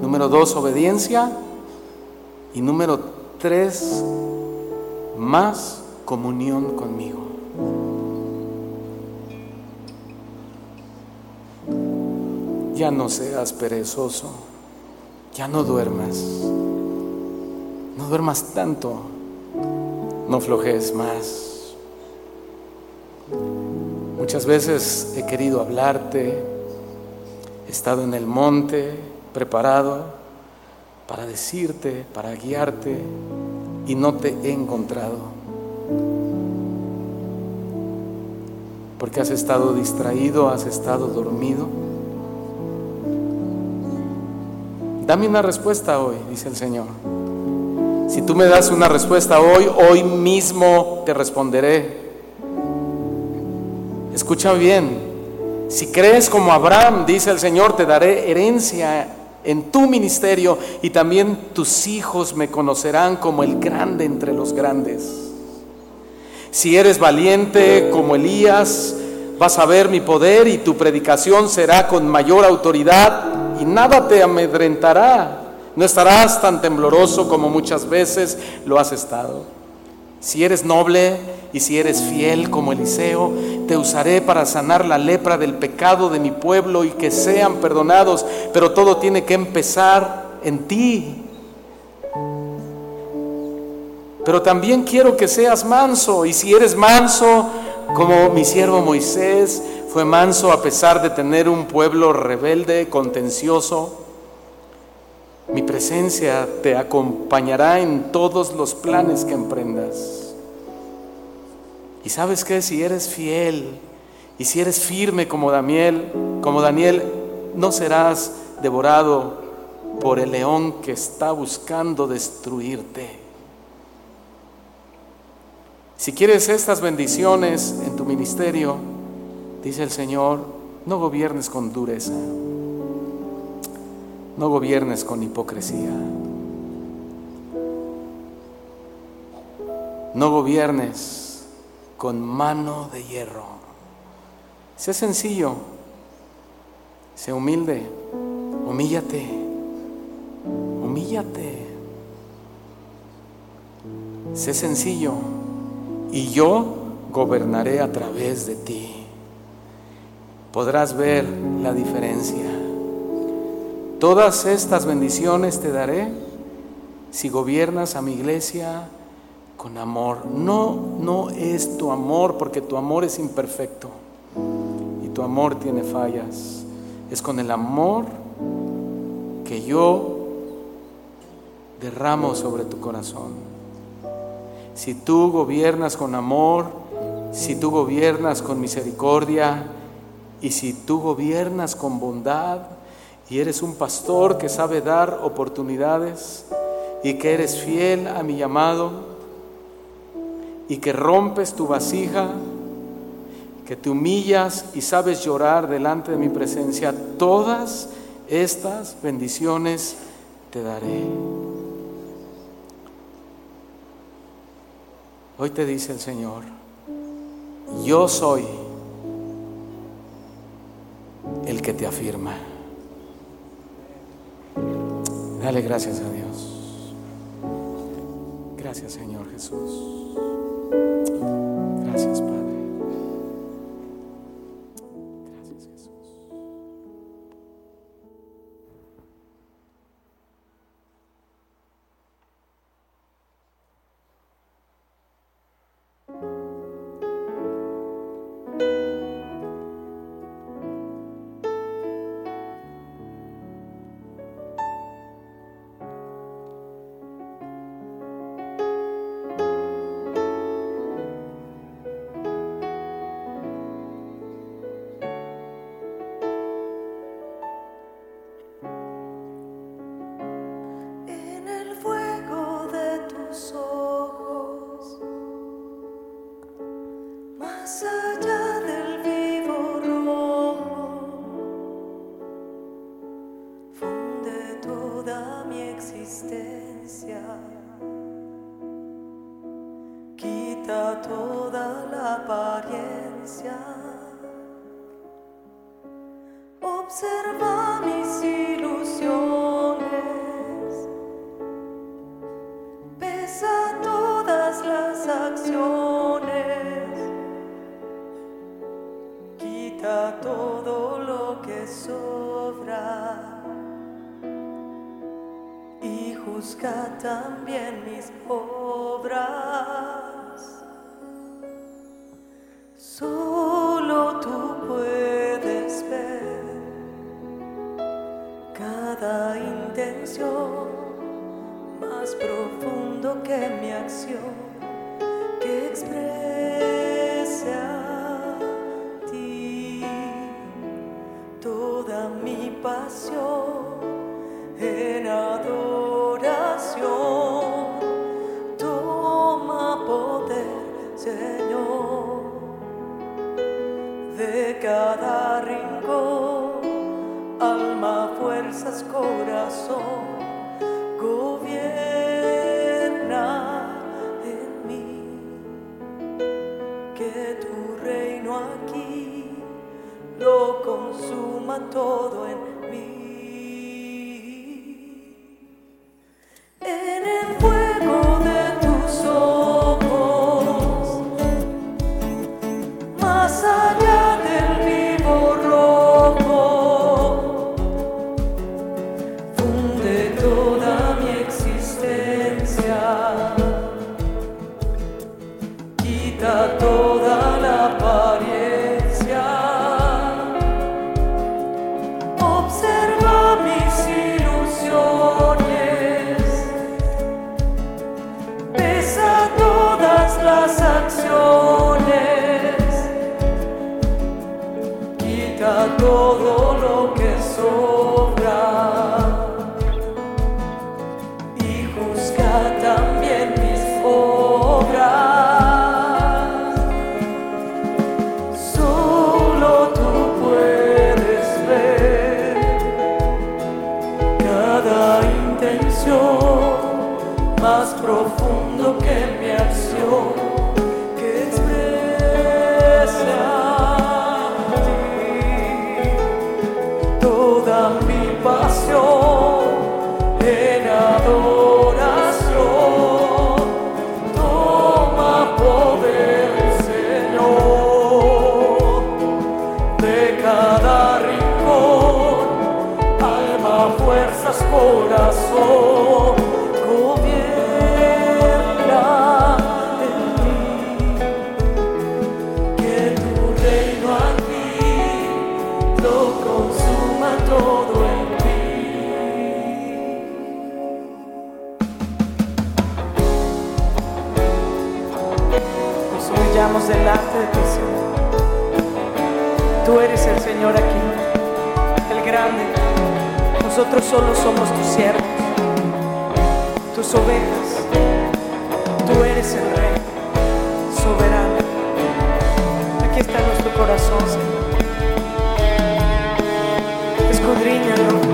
Número dos, obediencia. Y número tres, más comunión conmigo. Ya no seas perezoso, ya no duermas, no duermas tanto, no flojes más. Muchas veces he querido hablarte, he estado en el monte preparado para decirte, para guiarte y no te he encontrado. Porque has estado distraído, has estado dormido. Dame una respuesta hoy, dice el Señor. Si tú me das una respuesta hoy, hoy mismo te responderé. Escucha bien, si crees como Abraham, dice el Señor, te daré herencia en tu ministerio y también tus hijos me conocerán como el grande entre los grandes. Si eres valiente como Elías, vas a ver mi poder y tu predicación será con mayor autoridad y nada te amedrentará. No estarás tan tembloroso como muchas veces lo has estado. Si eres noble y si eres fiel como Eliseo, te usaré para sanar la lepra del pecado de mi pueblo y que sean perdonados, pero todo tiene que empezar en ti. Pero también quiero que seas manso y si eres manso, como mi siervo Moisés fue manso a pesar de tener un pueblo rebelde, contencioso, mi presencia te acompañará en todos los planes que emprendas. Y sabes que si eres fiel y si eres firme como Daniel, como Daniel, no serás devorado por el león que está buscando destruirte. Si quieres estas bendiciones en tu ministerio, dice el Señor, no gobiernes con dureza, no gobiernes con hipocresía, no gobiernes con mano de hierro. Sé sencillo, sé humilde, humíllate, humíllate. Sé sencillo y yo gobernaré a través de ti. Podrás ver la diferencia. Todas estas bendiciones te daré si gobiernas a mi iglesia con amor. No, no es tu amor porque tu amor es imperfecto y tu amor tiene fallas. Es con el amor que yo derramo sobre tu corazón. Si tú gobiernas con amor, si tú gobiernas con misericordia y si tú gobiernas con bondad y eres un pastor que sabe dar oportunidades y que eres fiel a mi llamado, y que rompes tu vasija, que te humillas y sabes llorar delante de mi presencia, todas estas bendiciones te daré. Hoy te dice el Señor, yo soy el que te afirma. Dale gracias a Dios. Gracias Señor Jesús. Gracias Padre. Tus ovejas. Tú eres el rey. soberano. Aquí está nuestro corazón, Señor. Escudriñalo,